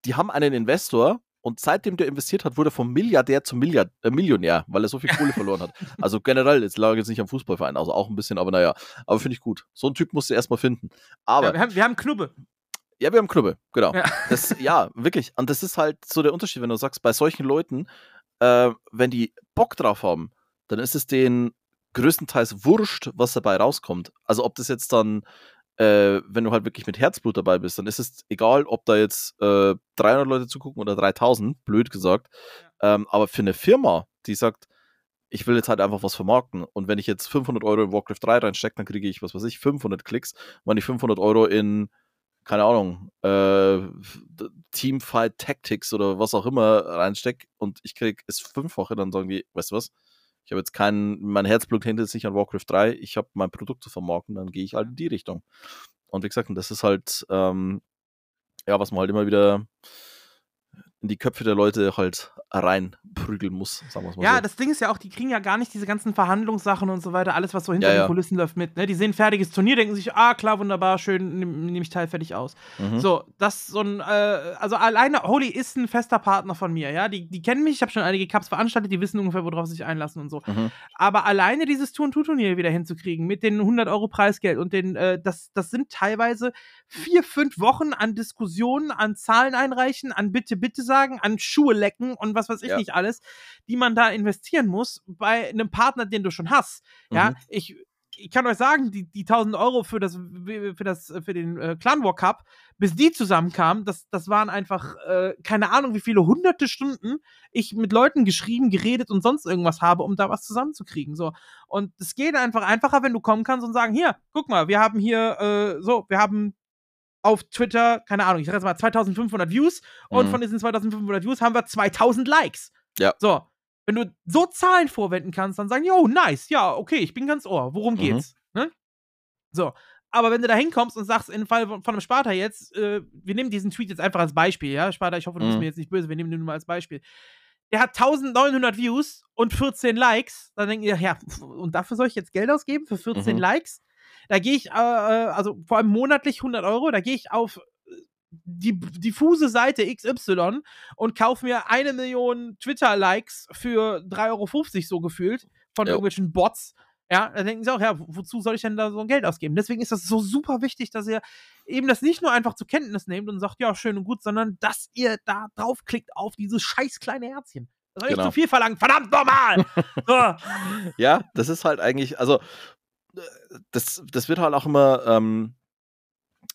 Die haben einen Investor und seitdem der investiert hat, wurde er vom Milliardär zum Milliard, äh, Millionär, weil er so viel Kohle verloren hat. Also generell, jetzt lag jetzt nicht am Fußballverein, also auch ein bisschen, aber naja. Aber finde ich gut. So einen Typ musst du erstmal finden. Aber. Ja, wir, haben, wir haben Knubbe. Ja, wir haben Knubbe, genau. Ja. Das, ja, wirklich. Und das ist halt so der Unterschied, wenn du sagst, bei solchen Leuten, äh, wenn die Bock drauf haben, dann ist es denen größtenteils wurscht, was dabei rauskommt. Also ob das jetzt dann, äh, wenn du halt wirklich mit Herzblut dabei bist, dann ist es egal, ob da jetzt äh, 300 Leute zugucken oder 3000, blöd gesagt. Ähm, aber für eine Firma, die sagt, ich will jetzt halt einfach was vermarkten. Und wenn ich jetzt 500 Euro in Warcraft 3 reinstecke, dann kriege ich, was weiß ich, 500 Klicks. wenn ich 500 Euro in keine Ahnung, äh, Teamfight Tactics oder was auch immer reinstecke und ich krieg es fünffache, dann sagen die, weißt du was? Ich habe jetzt kein, mein Herzblut hinter sich an Warcraft 3, ich habe mein Produkt zu vermarkten, dann gehe ich halt in die Richtung. Und wie gesagt, das ist halt, ähm, ja, was man halt immer wieder in die Köpfe der Leute halt reinprügeln muss, sagen wir mal Ja, so. das Ding ist ja auch, die kriegen ja gar nicht diese ganzen Verhandlungssachen und so weiter, alles, was so hinter ja, den ja. Kulissen läuft mit. Ne? Die sehen fertiges Turnier, denken sich, ah, klar, wunderbar, schön, nehme nehm ich Teil fertig aus. Mhm. So, das so ein, äh, also alleine, Holy ist ein fester Partner von mir, ja. Die, die kennen mich, ich habe schon einige Cups veranstaltet, die wissen ungefähr, worauf sie sich einlassen und so. Mhm. Aber alleine dieses Tour-Turnier wieder hinzukriegen, mit den 100 Euro Preisgeld und den, äh, das, das sind teilweise vier, fünf Wochen an Diskussionen, an Zahlen einreichen, an bitte, bitte sagen, an Schuhe lecken und was weiß ich ja. nicht alles, die man da investieren muss bei einem Partner, den du schon hast. Mhm. Ja, ich, ich kann euch sagen, die, die 1000 Euro für das, für das, für den äh, Clan War Cup, bis die zusammenkamen, das, das waren einfach, äh, keine Ahnung, wie viele hunderte Stunden ich mit Leuten geschrieben, geredet und sonst irgendwas habe, um da was zusammenzukriegen. So. Und es geht einfach einfacher, wenn du kommen kannst und sagen, hier, guck mal, wir haben hier, äh, so, wir haben auf Twitter, keine Ahnung, ich sag jetzt mal 2500 Views und mhm. von diesen 2500 Views haben wir 2000 Likes. Ja. So. Wenn du so Zahlen vorwenden kannst, dann sagen, yo, nice, ja, okay, ich bin ganz ohr. Worum mhm. geht's? Ne? So. Aber wenn du da hinkommst und sagst, im Fall von, von einem Sparta jetzt, äh, wir nehmen diesen Tweet jetzt einfach als Beispiel, ja, Sparta, ich hoffe, du bist mhm. mir jetzt nicht böse, wir nehmen den nur mal als Beispiel. Der hat 1900 Views und 14 Likes. Dann denken die, ja, und dafür soll ich jetzt Geld ausgeben für 14 mhm. Likes? Da gehe ich, äh, äh, also vor allem monatlich 100 Euro, da gehe ich auf die diffuse Seite XY und kaufe mir eine Million Twitter-Likes für 3,50 Euro so gefühlt von jo. irgendwelchen Bots. Ja, da denken sie auch, ja, wozu soll ich denn da so ein Geld ausgeben? Deswegen ist das so super wichtig, dass ihr eben das nicht nur einfach zur Kenntnis nehmt und sagt, ja, schön und gut, sondern dass ihr da draufklickt auf dieses scheiß kleine Herzchen. Das soll genau. ich zu viel verlangen, verdammt normal! so. Ja, das ist halt eigentlich, also das, das wird halt auch immer, ähm,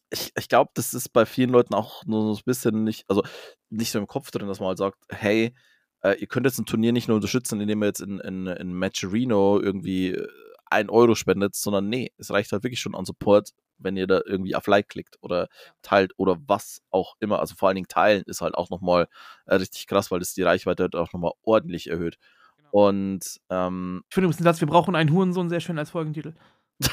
ich, ich glaube, das ist bei vielen Leuten auch nur so ein bisschen nicht, also nicht so im Kopf drin, dass man halt sagt, hey, äh, ihr könnt jetzt ein Turnier nicht nur unterstützen, indem ihr jetzt in, in, in Matcherino irgendwie äh, ein Euro spendet, sondern nee, es reicht halt wirklich schon an Support, wenn ihr da irgendwie auf Like klickt oder teilt oder was auch immer. Also vor allen Dingen teilen ist halt auch nochmal äh, richtig krass, weil das die Reichweite halt auch nochmal ordentlich erhöht. Und ähm, ich finde übrigens Satz, wir brauchen einen Hurensohn sehr schön als Folgentitel.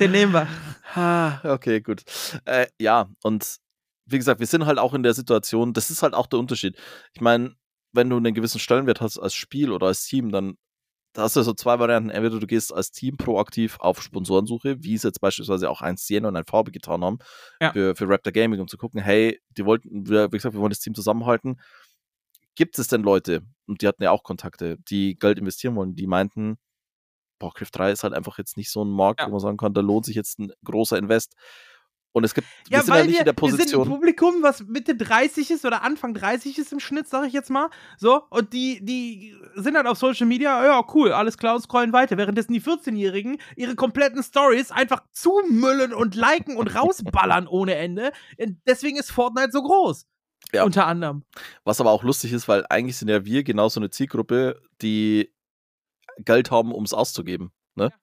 Den nehmen wir. okay, gut. Äh, ja, und wie gesagt, wir sind halt auch in der Situation, das ist halt auch der Unterschied. Ich meine, wenn du einen gewissen Stellenwert hast als Spiel oder als Team, dann da hast du so zwei Varianten. Entweder du gehst als Team proaktiv auf Sponsorensuche, wie es jetzt beispielsweise auch ein Siena und ein VB getan haben ja. für, für Raptor Gaming, um zu gucken, hey, die wollten, wie gesagt, wir wollen das Team zusammenhalten. Gibt es denn Leute, und die hatten ja auch Kontakte, die Geld investieren wollen, die meinten, boah, Crift 3 ist halt einfach jetzt nicht so ein Markt, ja. wo man sagen kann, da lohnt sich jetzt ein großer Invest. Und es gibt, ja, wir sind ja nicht wir, in der Position. Wir sind ein Publikum, was Mitte 30 ist oder Anfang 30 ist im Schnitt, sag ich jetzt mal. So, und die, die sind halt auf Social Media, ja, cool, alles klar und scrollen weiter. Währenddessen die 14-Jährigen ihre kompletten Stories einfach zumüllen und liken und rausballern ohne Ende. Deswegen ist Fortnite so groß. Ja. Unter anderem. Was aber auch lustig ist, weil eigentlich sind ja wir genauso eine Zielgruppe, die Geld haben, um es auszugeben. Ne? Ja.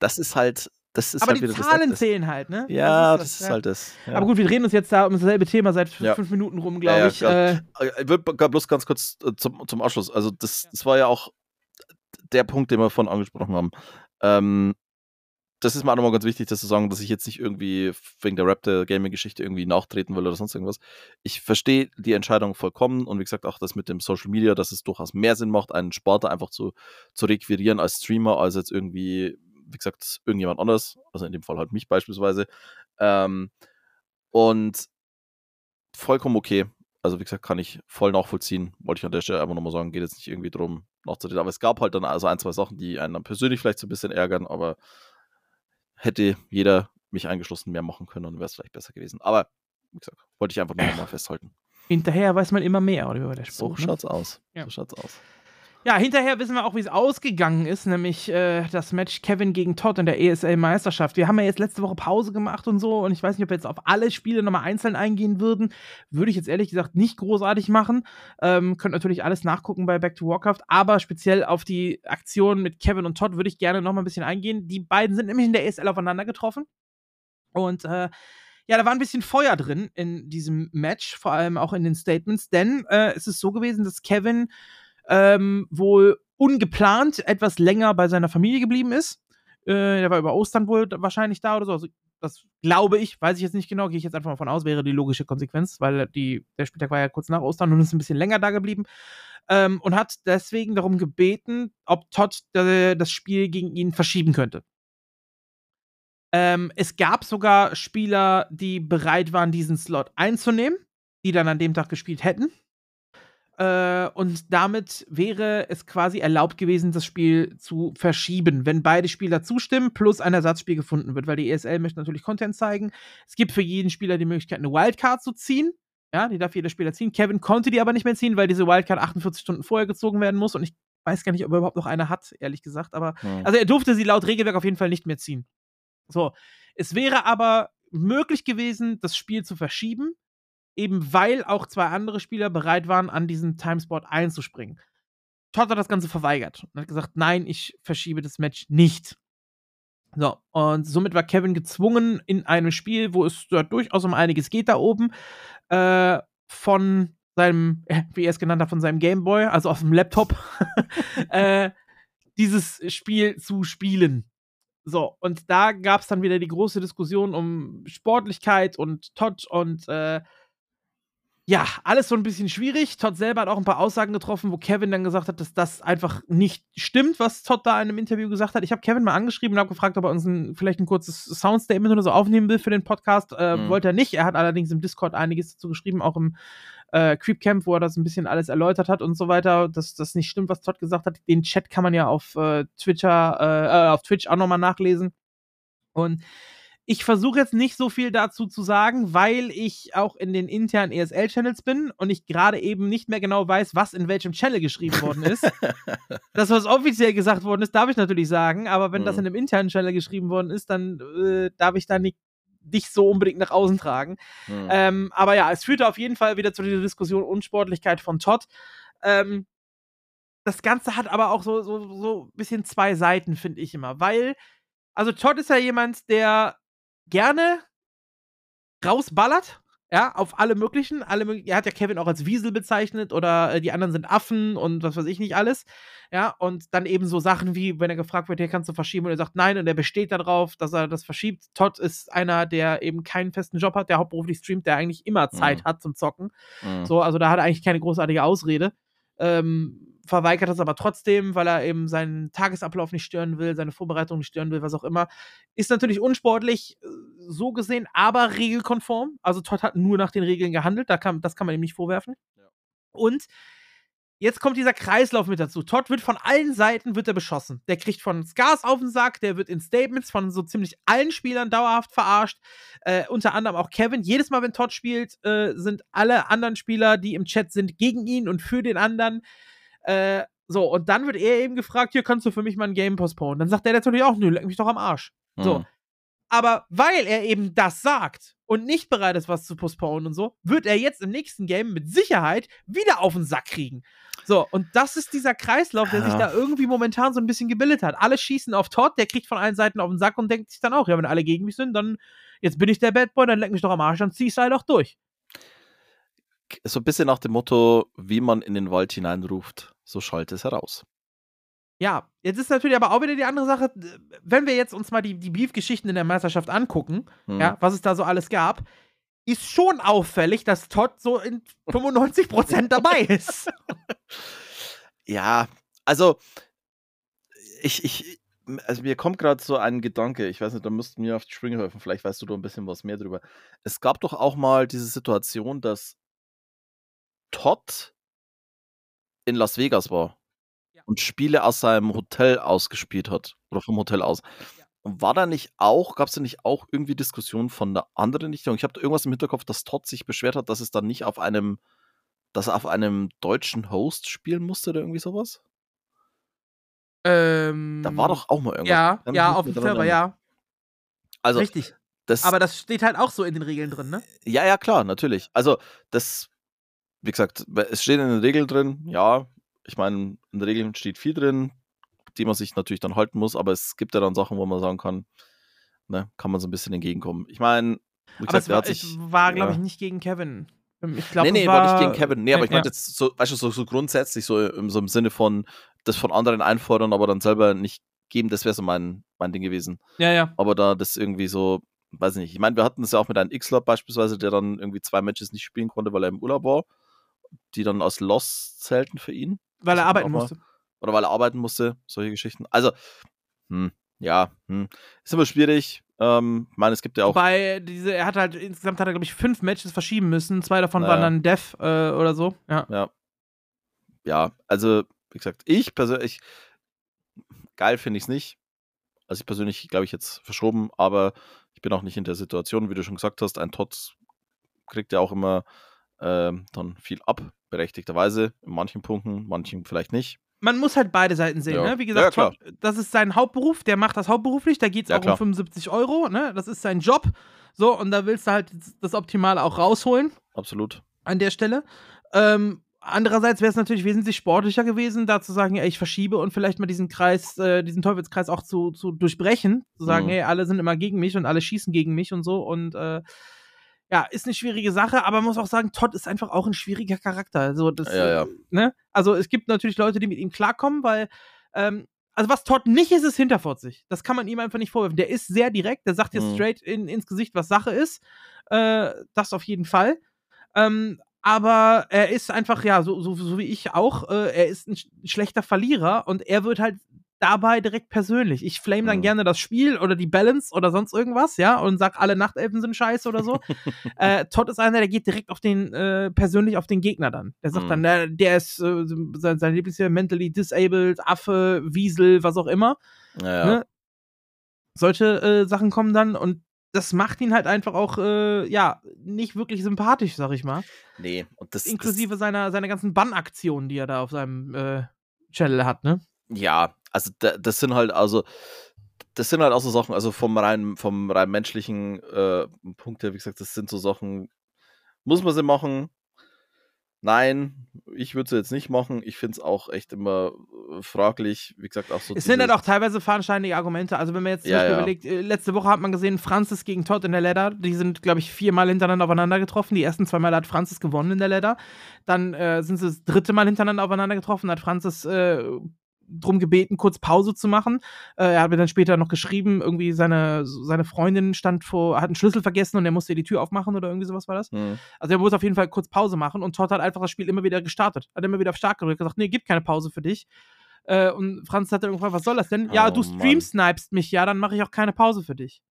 Das ist halt das ist aber halt die Zahlen zählen halt, ne? Ja, das ist, das, das ist ja. halt das. Ja. Aber gut, wir drehen uns jetzt da um dasselbe Thema seit ja. fünf Minuten rum, glaube ich. Äh, ich würde bloß ganz kurz äh, zum, zum Abschluss. Also, das, das war ja auch der Punkt, den wir vorhin angesprochen haben. Ähm, das ist mir auch nochmal ganz wichtig, das zu sagen, dass ich jetzt nicht irgendwie wegen der Raptor Gaming-Geschichte irgendwie nachtreten will oder sonst irgendwas. Ich verstehe die Entscheidung vollkommen und wie gesagt auch das mit dem Social Media, dass es durchaus mehr Sinn macht, einen Sportler einfach zu, zu requirieren als Streamer, als jetzt irgendwie wie gesagt, irgendjemand anders, also in dem Fall halt mich beispielsweise. Ähm, und vollkommen okay. Also, wie gesagt, kann ich voll nachvollziehen. Wollte ich an der Stelle einfach nochmal sagen, geht jetzt nicht irgendwie drum nachzureden. Aber es gab halt dann also ein, zwei Sachen, die einen dann persönlich vielleicht so ein bisschen ärgern, aber hätte jeder mich eingeschlossen mehr machen können, dann wäre es vielleicht besser gewesen. Aber, wie gesagt, wollte ich einfach nochmal festhalten. Hinterher weiß man immer mehr, oder über der Spruch. So ne? schaut's aus. Ja. So schaut's aus. Ja, hinterher wissen wir auch, wie es ausgegangen ist, nämlich äh, das Match Kevin gegen Todd in der ESL-Meisterschaft. Wir haben ja jetzt letzte Woche Pause gemacht und so, und ich weiß nicht, ob wir jetzt auf alle Spiele nochmal einzeln eingehen würden. Würde ich jetzt ehrlich gesagt nicht großartig machen. Ähm, könnt natürlich alles nachgucken bei Back to Warcraft, aber speziell auf die Aktion mit Kevin und Todd würde ich gerne nochmal ein bisschen eingehen. Die beiden sind nämlich in der ESL aufeinander getroffen. Und äh, ja, da war ein bisschen Feuer drin in diesem Match, vor allem auch in den Statements, denn äh, es ist so gewesen, dass Kevin ähm, wohl ungeplant etwas länger bei seiner Familie geblieben ist. Äh, der war über Ostern wohl wahrscheinlich da oder so. Also, das glaube ich, weiß ich jetzt nicht genau, gehe ich jetzt einfach mal von aus, wäre die logische Konsequenz, weil die, der Spieltag war ja kurz nach Ostern und ist ein bisschen länger da geblieben. Ähm, und hat deswegen darum gebeten, ob Todd äh, das Spiel gegen ihn verschieben könnte. Ähm, es gab sogar Spieler, die bereit waren, diesen Slot einzunehmen, die dann an dem Tag gespielt hätten. Äh, und damit wäre es quasi erlaubt gewesen, das Spiel zu verschieben, wenn beide Spieler zustimmen, plus ein Ersatzspiel gefunden wird, weil die ESL möchte natürlich Content zeigen. Es gibt für jeden Spieler die Möglichkeit, eine Wildcard zu ziehen. Ja, die darf jeder Spieler ziehen. Kevin konnte die aber nicht mehr ziehen, weil diese Wildcard 48 Stunden vorher gezogen werden muss. Und ich weiß gar nicht, ob er überhaupt noch eine hat, ehrlich gesagt. Aber hm. also er durfte sie laut Regelwerk auf jeden Fall nicht mehr ziehen. So. Es wäre aber möglich gewesen, das Spiel zu verschieben eben weil auch zwei andere Spieler bereit waren, an diesen Timespot einzuspringen. Todd hat das Ganze verweigert und hat gesagt, nein, ich verschiebe das Match nicht. So, und somit war Kevin gezwungen, in einem Spiel, wo es dort durchaus um einiges geht da oben, äh, von seinem, wie er es genannt hat, von seinem Gameboy, also auf dem Laptop, äh, dieses Spiel zu spielen. So, und da gab es dann wieder die große Diskussion um Sportlichkeit und Todd und äh, ja, alles so ein bisschen schwierig. Todd selber hat auch ein paar Aussagen getroffen, wo Kevin dann gesagt hat, dass das einfach nicht stimmt, was Todd da in einem Interview gesagt hat. Ich habe Kevin mal angeschrieben und habe gefragt, ob er uns ein, vielleicht ein kurzes Soundstatement oder so aufnehmen will für den Podcast. Äh, mhm. Wollte er nicht. Er hat allerdings im Discord einiges dazu geschrieben, auch im äh, Creep Camp, wo er das ein bisschen alles erläutert hat und so weiter, dass das nicht stimmt, was Todd gesagt hat. Den Chat kann man ja auf äh, Twitter, äh, äh auf Twitch auch nochmal nachlesen. Und ich versuche jetzt nicht so viel dazu zu sagen, weil ich auch in den internen ESL-Channels bin und ich gerade eben nicht mehr genau weiß, was in welchem Channel geschrieben worden ist. das, was offiziell gesagt worden ist, darf ich natürlich sagen, aber wenn mhm. das in einem internen Channel geschrieben worden ist, dann äh, darf ich da nicht nicht so unbedingt nach außen tragen. Mhm. Ähm, aber ja, es führte auf jeden Fall wieder zu dieser Diskussion Unsportlichkeit von Todd. Ähm, das Ganze hat aber auch so, so, so ein bisschen zwei Seiten, finde ich immer. Weil, also Todd ist ja jemand, der gerne rausballert, ja, auf alle möglichen. Alle, er hat ja Kevin auch als Wiesel bezeichnet oder äh, die anderen sind Affen und was weiß ich nicht alles. Ja, und dann eben so Sachen wie, wenn er gefragt wird, hier kannst du verschieben und er sagt nein und er besteht darauf, dass er das verschiebt. Todd ist einer, der eben keinen festen Job hat, der hauptberuflich streamt, der eigentlich immer Zeit mhm. hat zum Zocken. Mhm. So, also da hat er eigentlich keine großartige Ausrede. Ähm, verweigert das aber trotzdem, weil er eben seinen Tagesablauf nicht stören will, seine Vorbereitung nicht stören will, was auch immer. Ist natürlich unsportlich, äh, so gesehen, aber regelkonform. Also Todd hat nur nach den Regeln gehandelt, da kann, das kann man ihm nicht vorwerfen. Ja. Und jetzt kommt dieser Kreislauf mit dazu. Todd wird von allen Seiten wird er beschossen. Der kriegt von Scars auf den Sack, der wird in Statements von so ziemlich allen Spielern dauerhaft verarscht. Äh, unter anderem auch Kevin. Jedes Mal, wenn Todd spielt, äh, sind alle anderen Spieler, die im Chat sind, gegen ihn und für den anderen. Äh, so, und dann wird er eben gefragt, hier kannst du für mich mal ein Game postponen. Dann sagt der natürlich auch, nö, leck mich doch am Arsch. Mhm. So. Aber weil er eben das sagt und nicht bereit ist, was zu postponen und so, wird er jetzt im nächsten Game mit Sicherheit wieder auf den Sack kriegen. So, und das ist dieser Kreislauf, der ja. sich da irgendwie momentan so ein bisschen gebildet hat. Alle schießen auf Todd, der kriegt von allen Seiten auf den Sack und denkt sich dann auch, ja, wenn alle gegen mich sind, dann jetzt bin ich der Bad Boy, dann leck mich doch am Arsch, dann zieh ich halt auch durch so ein bisschen nach dem Motto, wie man in den Wald hineinruft, so schallt es heraus. Ja, jetzt ist natürlich aber auch wieder die andere Sache, wenn wir jetzt uns mal die, die Beef-Geschichten in der Meisterschaft angucken, hm. ja, was es da so alles gab, ist schon auffällig, dass Todd so in 95% dabei ist. Ja, also ich, ich, also mir kommt gerade so ein Gedanke, ich weiß nicht, da müssten wir auf die Sprünge helfen, vielleicht weißt du da ein bisschen was mehr drüber. Es gab doch auch mal diese Situation, dass Todd in Las Vegas war ja. und Spiele aus seinem Hotel ausgespielt hat oder vom Hotel aus. Ja. War da nicht auch, gab es da nicht auch irgendwie Diskussionen von der anderen Richtung? Ich habe irgendwas im Hinterkopf, dass Todd sich beschwert hat, dass es dann nicht auf einem, dass er auf einem deutschen Host spielen musste oder irgendwie sowas? Ähm, da war doch auch mal irgendwas. Ja, ja, auf dem Server, ja. Also, Richtig. Das, Aber das steht halt auch so in den Regeln drin, ne? Ja, ja, klar, natürlich. Also, das wie gesagt, es steht in den Regeln drin, ja, ich meine, in den Regeln steht viel drin, die man sich natürlich dann halten muss, aber es gibt ja dann Sachen, wo man sagen kann, ne, kann man so ein bisschen entgegenkommen. Ich meine, wie gesagt, aber es war, sich, war glaube ich, nicht gegen Kevin. Ich glaub, nee, nee, war, war nicht gegen Kevin. Nee, aber ich ja. meine jetzt so, weißt du, so, so grundsätzlich, so im, so im Sinne von das von anderen einfordern, aber dann selber nicht geben, das wäre so mein, mein Ding gewesen. Ja, ja. Aber da das irgendwie so, weiß ich nicht. Ich meine, wir hatten das ja auch mit einem X-Lab beispielsweise, der dann irgendwie zwei Matches nicht spielen konnte, weil er im Urlaub war die dann aus Loss zählten für ihn. Weil er arbeiten musste. Oder weil er arbeiten musste, solche Geschichten. Also, hm, ja, hm. ist immer schwierig. Ähm, ich meine, es gibt ja auch. Wobei, diese, er hat halt, insgesamt hat er, glaube ich, fünf Matches verschieben müssen. Zwei davon naja. waren dann Death äh, oder so. Ja. ja. Ja, also, wie gesagt, ich persönlich, geil finde ich es nicht. Also, ich persönlich, glaube ich, jetzt verschoben, aber ich bin auch nicht in der Situation, wie du schon gesagt hast. Ein Tots kriegt ja auch immer ähm, dann viel ab, berechtigterweise, in manchen Punkten, manchen vielleicht nicht. Man muss halt beide Seiten sehen, ja. ne? Wie gesagt, ja, das ist sein Hauptberuf, der macht das hauptberuflich, da geht es ja, auch klar. um 75 Euro, ne? Das ist sein Job. So, und da willst du halt das Optimale auch rausholen. Absolut. An der Stelle. Ähm, andererseits wäre es natürlich wesentlich sportlicher gewesen, da zu sagen, ey, ich verschiebe und vielleicht mal diesen Kreis, äh, diesen Teufelskreis auch zu, zu durchbrechen. Zu sagen, mhm. ey, alle sind immer gegen mich und alle schießen gegen mich und so. Und äh, ja, ist eine schwierige Sache, aber man muss auch sagen, Todd ist einfach auch ein schwieriger Charakter. Also, das, ja, ja. Ne? also es gibt natürlich Leute, die mit ihm klarkommen, weil, ähm, also was Todd nicht ist, ist hinterfotzig. Das kann man ihm einfach nicht vorwerfen. Der ist sehr direkt, der sagt dir mhm. straight in, ins Gesicht, was Sache ist. Äh, das auf jeden Fall. Ähm, aber er ist einfach, ja, so, so, so wie ich auch, äh, er ist ein schlechter Verlierer und er wird halt dabei direkt persönlich. Ich flame dann mhm. gerne das Spiel oder die Balance oder sonst irgendwas, ja, und sag, alle Nachtelfen sind scheiße oder so. äh, Todd ist einer, der geht direkt auf den, äh, persönlich auf den Gegner dann. Der sagt mhm. dann, der, der ist äh, sein, sein Lieblingsjahr mentally disabled, Affe, Wiesel, was auch immer. Ja, ne? Solche äh, Sachen kommen dann und das macht ihn halt einfach auch, äh, ja, nicht wirklich sympathisch, sag ich mal. Nee, und das. Inklusive das, seiner, seiner ganzen Bannaktionen, die er da auf seinem äh, Channel hat, ne? Ja, also das sind halt, also das sind halt auch so Sachen, also vom rein, vom rein menschlichen äh, Punkt her, wie gesagt, das sind so Sachen, muss man sie machen? Nein, ich würde sie jetzt nicht machen. Ich finde es auch echt immer äh, fraglich. Wie gesagt, auch so. Es sind halt auch teilweise fadenscheinige Argumente. Also, wenn man jetzt zum Ja, Beispiel ja. überlegt, äh, letzte Woche hat man gesehen, Francis gegen Todd in der Ladder. Die sind, glaube ich, viermal hintereinander aufeinander getroffen. Die ersten zwei Mal hat Francis gewonnen in der Ladder. Dann äh, sind sie das dritte Mal hintereinander aufeinander getroffen. Hat Francis äh, drum gebeten, kurz Pause zu machen. Äh, er hat mir dann später noch geschrieben, irgendwie seine, seine Freundin stand vor, hat einen Schlüssel vergessen und er musste die Tür aufmachen oder irgendwie sowas war das. Hm. Also er muss auf jeden Fall kurz Pause machen und Todd hat einfach das Spiel immer wieder gestartet. Hat immer wieder auf Stark gedrückt, gesagt, nee, gibt keine Pause für dich. Äh, und Franz hat dann irgendwann, was soll das denn? ja, Oh, du Mann. stream-snipest mich, ja, dann mache ich auch keine Pause für dich.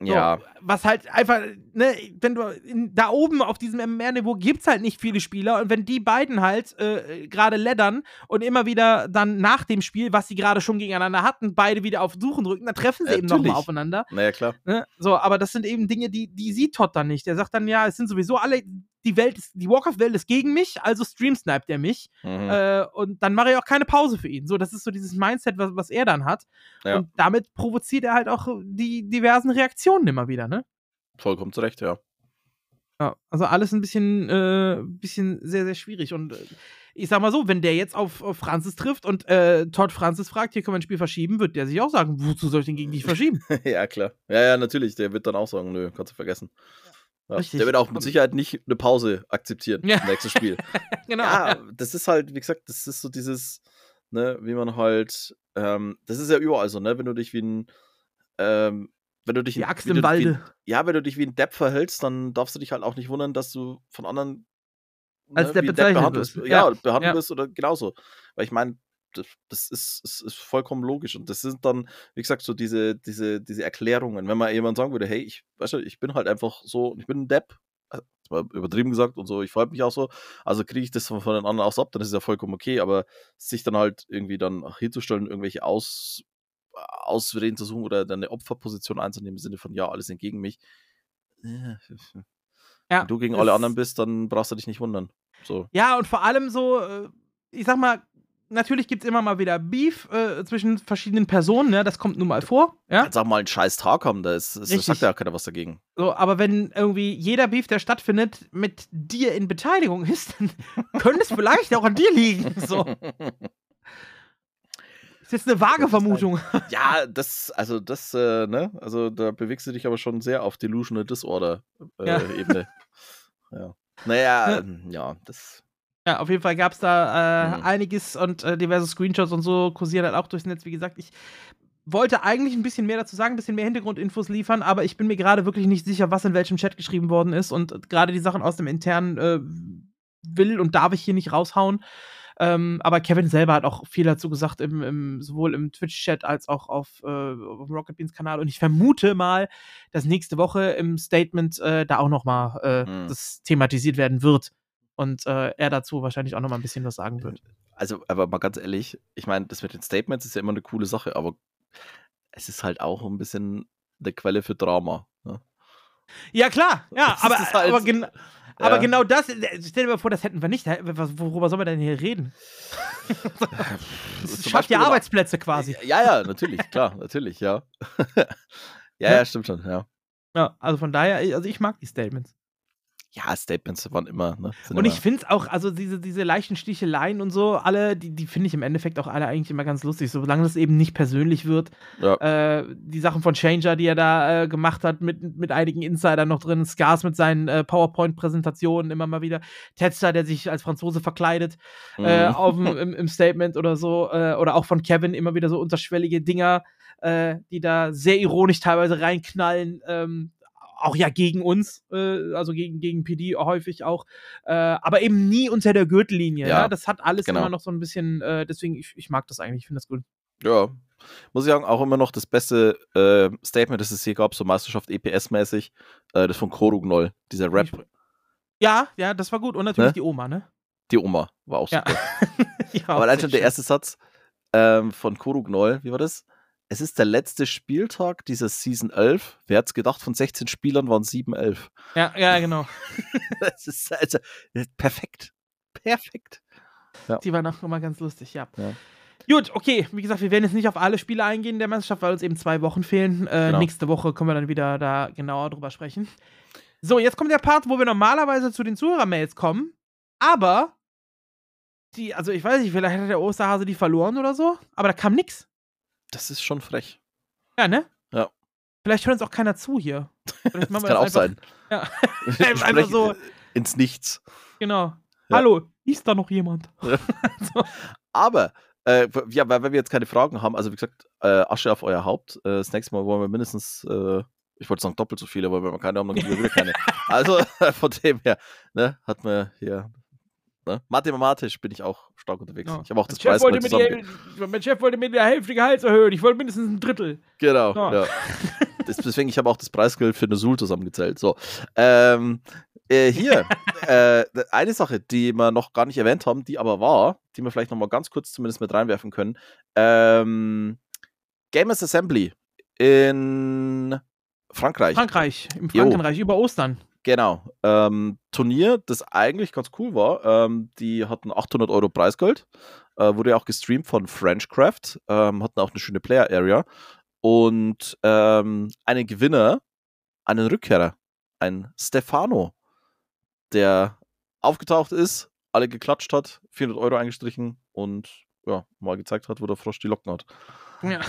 So, Ja, Was halt einfach, ne, wenn du in, da oben auf diesem MMR-Niveau gibt's halt nicht viele Spieler und wenn die beiden halt äh, gerade leddern und immer wieder dann nach dem Spiel, was sie gerade schon gegeneinander hatten, beide wieder auf Suchen drücken, dann treffen sie Ja, eben nochmal aufeinander. naja, klar. Ne? So, aber das sind eben Dinge, die, die sieht Todd dann nicht. Der sagt dann, ja, es sind sowieso alle, die Welt ist, die Warcraft-Welt ist gegen mich, also streamsniped er mich. Mhm. Äh, und dann mache ich auch keine Pause für ihn. So, das ist so dieses Mindset, was, was er dann hat. Ja. Und damit provoziert er halt auch die diversen Reaktionen immer wieder, ne? Vollkommen zu Recht, ja. Ja, also alles ein bisschen, äh, bisschen sehr, sehr schwierig. Und äh, ich sag mal so, wenn der jetzt auf, auf Francis trifft und äh, Todd Francis fragt, hier können wir ein Spiel verschieben, wird der sich auch sagen, wozu soll ich denn gegen dich verschieben? ja, klar. Ja, ja, natürlich. Der wird dann auch sagen, nö, kannst du vergessen. Ja. Richtig. Der wird auch mit Sicherheit nicht eine Pause akzeptieren Ja. im nächsten Spiel. genau. ja, das ist halt, wie gesagt, das ist so dieses, ne, wie man halt, ähm, das ist ja überall so, ne, wenn du dich wie ein, ähm, wenn du dich Die wie Axt im Wie, Walde. ja, wenn du dich wie ein Depp verhältst, dann darfst du dich halt auch nicht wundern, dass du von anderen Als Depp wie ein bezeichnet behandelt wirst. Ja, Ja, behandelt ja. wirst oder genauso. Weil ich meine, das, ist, ist, ist vollkommen logisch. Und das sind dann, wie gesagt, so diese, diese, diese Erklärungen. Wenn man jemand sagen würde, hey, ich, weißt du, ich bin halt einfach so, ich bin ein Depp, das war übertrieben gesagt und so, ich verhalte mich auch so, also kriege ich das von, von den anderen auch so ab, dann ist es ja vollkommen okay, aber sich dann halt irgendwie dann auch hinzustellen, irgendwelche Aus, Ausreden zu suchen oder dann eine Opferposition einzunehmen im Sinne von, ja, alles sind gegen mich. Ja, Wenn du gegen alle anderen bist, dann brauchst du dich nicht wundern. So. Ja, und vor allem so, äh, ich sag mal, natürlich gibt es immer mal wieder Beef äh, zwischen verschiedenen Personen, ne? Das kommt nun mal vor, ja. Kannst auch mal einen scheiß Tag haben, da ist, ist, Richtig. sagt ja keiner was dagegen. So, aber wenn irgendwie jeder Beef, der stattfindet, mit dir in Beteiligung ist, dann könnte es vielleicht auch an dir liegen. So. Ist jetzt eine vage Vermutung. ja, das, also das, äh, ne, also da bewegst du dich aber schon sehr auf Delusional Disorder äh, Ja. Ja. Naja, Ja. ähm, ja, das. Ja, auf jeden Fall gab es da äh, Mhm. einiges und äh, diverse Screenshots und so kursieren halt auch durchs Netz. Wie gesagt, ich wollte eigentlich ein bisschen mehr dazu sagen, ein bisschen mehr Hintergrundinfos liefern, aber ich bin mir gerade wirklich nicht sicher, was in welchem Chat geschrieben worden ist und gerade die Sachen aus dem internen äh, will und darf ich hier nicht raushauen. Ähm, aber Kevin selber hat auch viel dazu gesagt, im, im, sowohl im Twitch-Chat als auch auf, äh, auf dem Rocket Beans Kanal. Und ich vermute mal, dass nächste Woche im Statement äh, da auch noch mal äh, Mhm. das thematisiert werden wird. Und äh, er dazu wahrscheinlich auch noch mal ein bisschen was sagen wird. Also, aber mal ganz ehrlich, ich meine, das mit den Statements ist ja immer eine coole Sache, aber es ist halt auch ein bisschen eine Quelle für Drama. Ne? Ja, klar, ja, aber, halt- aber, gen aber Ja. genau das, äh, stell dir mal vor, das hätten wir nicht. Worüber sollen wir denn hier reden? Das schafft ja Arbeitsplätze quasi. Ja, ja, natürlich, klar, natürlich, ja. ja, Ja. ja, stimmt schon, ja. Ja, also von daher, also ich mag die Statements. Ja, Statements waren immer, ne? Und immer, ich finde es auch, also diese, diese leichten Sticheleien und so, alle, die, die finde ich im Endeffekt auch alle eigentlich immer ganz lustig, solange das eben nicht persönlich wird. Ja. Äh, die Sachen von Changer, die er da äh, gemacht hat, mit, mit einigen Insidern noch drin, Scars mit seinen äh, PowerPoint-Präsentationen immer mal wieder, Tetzer, der sich als Franzose verkleidet, äh, Mhm. auf im, im Statement oder so, äh, oder auch von Kevin immer wieder so unterschwellige Dinger, äh, die da sehr ironisch teilweise reinknallen, ähm, auch ja gegen uns, äh, also gegen, gegen PD häufig auch, äh, aber eben nie unter der Gürtellinie. Ja. Ja, Das hat alles genau. immer noch so ein bisschen, äh, deswegen, ich, ich mag das eigentlich, ich finde das gut. Ja, muss ich sagen, auch immer noch das beste äh, Statement, das es hier gab, so Meisterschaft EPS-mäßig, äh, das von Korugnoll, dieser Rap, Ja, ja, das war gut. Und natürlich Ne? die Oma, ne? die Oma, war auch Ja. super. ja, Aber allein schon der erste Satz ähm, von Korugnoll, wie war das? Es ist der letzte Spieltag dieser Season 11. Wer hat's gedacht, von 16 Spielern waren 7 11. Ja, ja, genau. Das ist also perfekt. Perfekt. Die war noch immer ganz lustig, ja. Ja. Gut, okay. Wie gesagt, wir werden jetzt nicht auf alle Spiele eingehen der Meisterschaft, weil uns eben zwei Wochen fehlen. Äh, genau. Nächste Woche können wir dann wieder da genauer drüber sprechen. So, jetzt kommt der Part, wo wir normalerweise zu den Zuhörermails kommen. Aber die, also ich weiß nicht, vielleicht hat der Osterhase die verloren oder so, aber da kam nix. Das ist schon frech. Ja, ne? Ja. Vielleicht hört uns auch keiner zu hier. das kann das auch einfach, sein. Ja. einfach so. Ins Nichts. Genau. Ja. Hallo, ist da noch jemand? so. Aber, äh, ja, weil, weil wir jetzt keine Fragen haben, also wie gesagt, äh, Asche auf euer Haupt. Äh, das nächste Mal wollen wir mindestens, äh, ich wollte sagen doppelt so viele, aber wenn wir keine haben, dann kriegen wir wieder keine. also von dem her, ne, hat man hier Ne? Mathematisch bin ich auch stark unterwegs. Ja. Ich habe auch das Preis wollte zusammen... Mein Chef wollte mir die Hälfte Gehalt erhöhen. Ich wollte mindestens ein Drittel. Genau, ja. ja. Deswegen, ich habe auch das Preisgeld für Nusul zusammengezählt. So. Ähm, äh, hier, äh, eine Sache, die wir noch gar nicht erwähnt haben, die aber war, die wir vielleicht noch mal ganz kurz zumindest mit reinwerfen können. Ähm, Gamers Assembly in Frankreich. Frankreich, im Frankenreich, jo. über Ostern. Genau. Ähm, Turnier, das eigentlich ganz cool war. Ähm, die hatten 800 Euro Preisgeld. Äh, wurde ja auch gestreamt von Frenchcraft. Ähm, hatten auch eine schöne Player Area. Und ähm, einen Gewinner, einen Rückkehrer, ein Stefano, der aufgetaucht ist, alle geklatscht hat, 400 Euro eingestrichen und ja, mal gezeigt hat, wo der Frosch die Locken hat. Ja.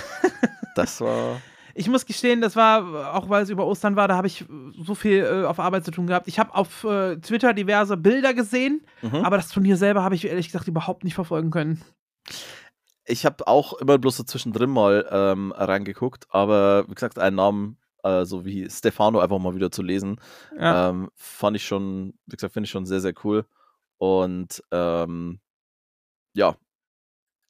das war ich muss gestehen, das war, auch weil es über Ostern war, da habe ich so viel äh, auf Arbeit zu tun gehabt. Ich habe auf äh, Twitter diverse Bilder gesehen, mhm. aber das Turnier selber habe ich ehrlich gesagt überhaupt nicht verfolgen können. Ich habe auch immer bloß so zwischendrin mal ähm, reingeguckt, aber wie gesagt, einen Namen äh, so wie Stefano einfach mal wieder zu lesen, ja. ähm, fand ich schon, wie gesagt, finde ich schon sehr, sehr cool. Und ähm, ja,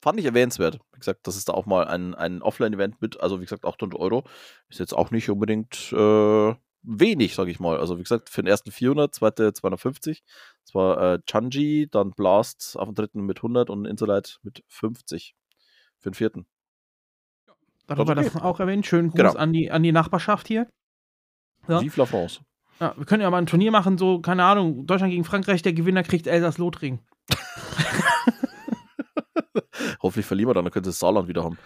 fand ich erwähnenswert. Wie gesagt, das ist da auch mal ein, ein Offline-Event mit, also wie gesagt, 800 Euro. Ist jetzt auch nicht unbedingt äh, wenig, sage ich mal. Also wie gesagt, für den ersten 400, zweite 250. Das war äh, Chanji, dann Blast auf dem dritten mit 100 und Insolite mit 50 für den vierten. Darüber okay. das auch erwähnt. Schönen Gruß genau. an, die, an die Nachbarschaft hier. Ja. Vive la France. Ja, wir können ja mal ein Turnier machen, so, keine Ahnung, Deutschland gegen Frankreich, der Gewinner kriegt Elsass-Lothringen. Hoffentlich verlieren wir dann, dann könnte es Saarland wieder haben.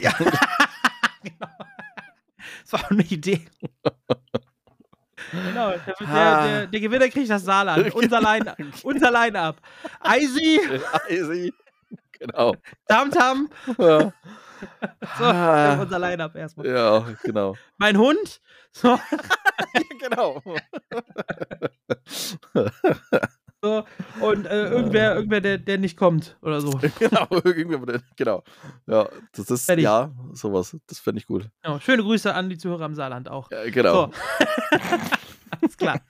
Ja, genau. Das war auch eine Idee. Genau, der, der, der, der, Gewinner kriegt das Saarland. Unser Line, unser Line. Eisi. Eisi. Genau. Tam Tam. Ja. So, unser Line-Up erstmal. Ja, genau. Mein Hund. So. genau. So, und äh, irgendwer, irgendwer der, der nicht kommt oder so. genau, irgendwer, genau. Ja, das ist, Fertig. ja, sowas. Das fände ich gut. Genau. Schöne Grüße an die Zuhörer im Saarland auch. Ja, genau. So. Alles klar.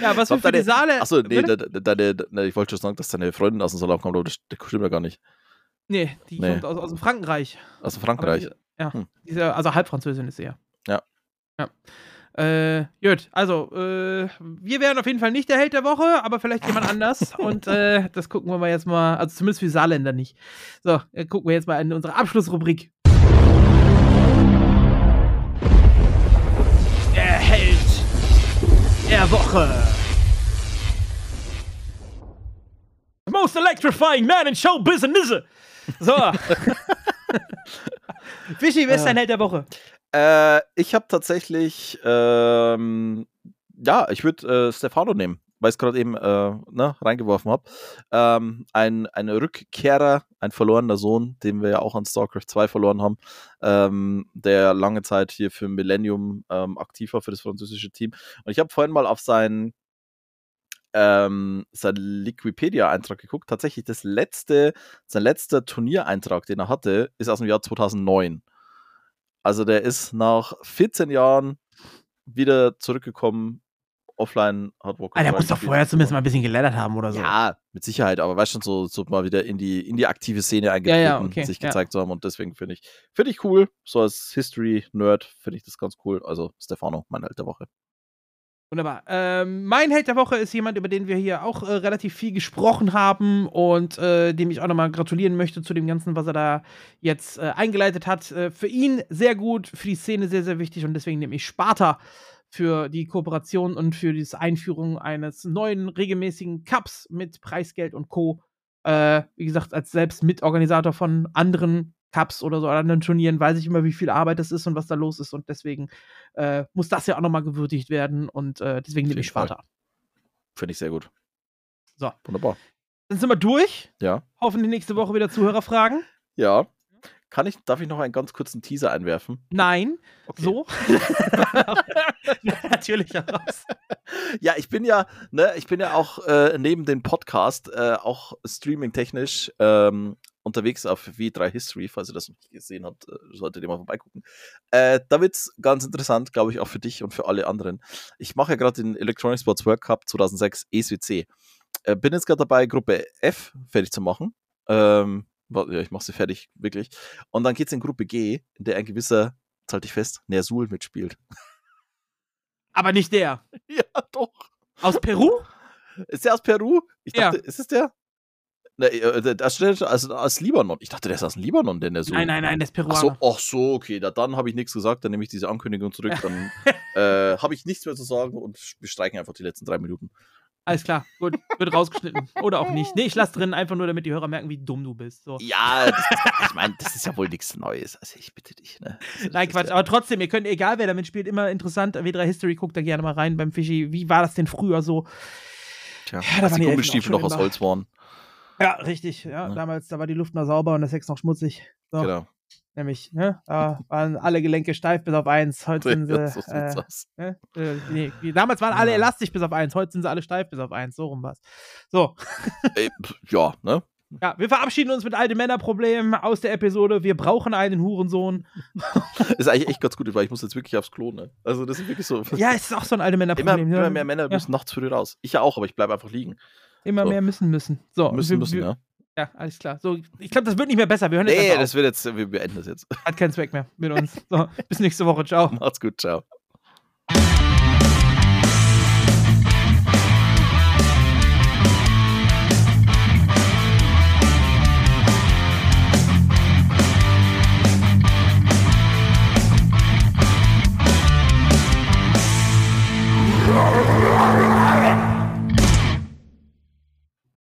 ja, was wir für deine, die Saale. Achso, nee, deine, deine, ich wollte schon sagen, dass deine Freundin aus dem Saarland kommt, aber das, das stimmt ja gar nicht. Nee, die nee. kommt aus, aus dem Frankreich. Aus dem Frankreich. Die, ja, hm. diese, also Halbfranzösin ist sie ja. Ja. Ja. Äh, gut, also, äh, wir wären auf jeden Fall nicht der Held der Woche, aber vielleicht jemand anders. Und äh, das gucken wir mal jetzt mal, also zumindest für Saarländer nicht. So, äh, gucken wir jetzt mal in unsere Abschlussrubrik. Der Held der Woche. The most electrifying man in show business. So. Fischi, wer ist dein Held der Woche? Äh, ich habe tatsächlich, ähm, ja, ich würde äh, Stefano nehmen, weil ich es gerade eben äh, ne, reingeworfen habe. Ähm, ein, ein Rückkehrer, ein verlorener Sohn, den wir ja auch an StarCraft 2 verloren haben, ähm, der lange Zeit hier für Millennium ähm, aktiv war für das französische Team. Und ich habe vorhin mal auf seinen ähm, sein Liquipedia-Eintrag geguckt. Tatsächlich das letzte, sein letzter Turniereintrag, den er hatte, ist aus dem Jahr 2009. Also der ist nach 14 Jahren wieder zurückgekommen. Offline hat Warcraft. Ah, der muss doch vorher zumindest mal ein bisschen geleddert haben oder so. Ja, mit Sicherheit, aber weißt schon, so, so mal wieder in die, in die aktive Szene eingetreten, ja, ja, okay, sich gezeigt ja. zu haben und deswegen finde ich, finde ich cool. So als History-Nerd finde ich das ganz cool. Also Stefano, mein Held der Woche. Wunderbar. Ähm, mein Held der Woche ist jemand, über den wir hier auch äh, relativ viel gesprochen haben und äh, dem ich auch nochmal gratulieren möchte zu dem Ganzen, was er da jetzt äh, eingeleitet hat. Äh, für ihn sehr gut, für die Szene sehr, sehr wichtig und deswegen nehme ich Sparta für die Kooperation und für die Einführung eines neuen regelmäßigen Cups mit Preisgeld und Co. Äh, wie gesagt, als selbst Mitorganisator von anderen Cups oder so anderen Turnieren weiß ich immer, wie viel Arbeit das ist und was da los ist. Und deswegen äh, muss das ja auch nochmal gewürdigt werden. Und äh, deswegen nehme ich Sparta. Finde ich sehr gut. So. Wunderbar. Dann sind wir durch. Ja. Hoffentlich nächste Woche wieder Zuhörerfragen. Ja. Kann ich, darf ich noch einen ganz kurzen Teaser einwerfen? Nein. Okay. So? Natürlich heraus. Ja, ich bin ja, ne, ich bin ja auch äh, neben dem Podcast äh, auch streaming-technisch ähm, unterwegs auf W3 History, falls ihr das noch nicht gesehen habt, äh, solltet ihr mal vorbeigucken. Äh, da wird es ganz interessant, glaube ich, auch für dich und für alle anderen. Ich mache ja gerade den Electronic Sports World Cup 2006 ESWC. Äh, bin jetzt gerade dabei, Gruppe F fertig zu machen. Ähm, ja, ich mache sie fertig, wirklich. Und dann geht es in Gruppe G, in der ein gewisser, jetzt halte ich fest, Nersul mitspielt. Aber nicht der. Ja, doch. Aus Peru? Ist der aus Peru? Ich dachte, ja. ist es der? Ne, äh, das steht also aus Libanon. Ich dachte, der ist aus dem Libanon, denn der so. Nein, nein, nein, der ist Peruaner. Ach so, ach so okay. Da, dann habe ich nichts gesagt, dann nehme ich diese Ankündigung zurück. Dann äh, habe ich nichts mehr zu sagen und wir streichen einfach die letzten drei Minuten. Alles klar, gut, wird rausgeschnitten. Oder auch nicht. Nee, ich lasse drin, einfach nur, damit die Hörer merken, wie dumm du bist. So. Ja, das, ich meine, das ist ja wohl nichts Neues. Also ich bitte dich, ne? Also, Nein, Quatsch, aber trotzdem, ihr könnt, egal wer damit spielt, immer interessant. W3 History, guckt da gerne mal rein beim Fischi. Wie war das denn früher so? Tja, ja, da waren die Gummistiefel noch aus Holz waren. Ja, richtig. Ja, ja, damals, da war die Luft noch sauber und das Heck noch schmutzig. So. Genau. Nämlich, ne, da waren alle Gelenke steif bis auf eins. Heute sind sie. so äh, ne, äh, nee, damals waren alle elastisch bis auf eins, heute sind sie alle steif bis auf eins. So rum was. So. Ja, ne? Ja, wir verabschieden uns mit all den Männerproblemen aus der Episode. Wir brauchen einen Hurensohn. ist eigentlich echt ganz gut, weil ich muss jetzt wirklich aufs Klo, ne? Also, das ist wirklich so. Ja, es ist auch so ein alte Männerproblem. Immer, immer mehr Männer müssen ja. nachts früh raus. Ich ja auch, aber ich bleibe einfach liegen. Immer so. mehr müssen müssen. So, müssen, wir, müssen, ja. Ja, alles klar. So, ich glaube, das wird nicht mehr besser. Wir hören nee, das wird jetzt, wir beenden das jetzt. Hat keinen Zweck mehr mit uns. So, bis nächste Woche. Ciao. Macht's gut. Ciao.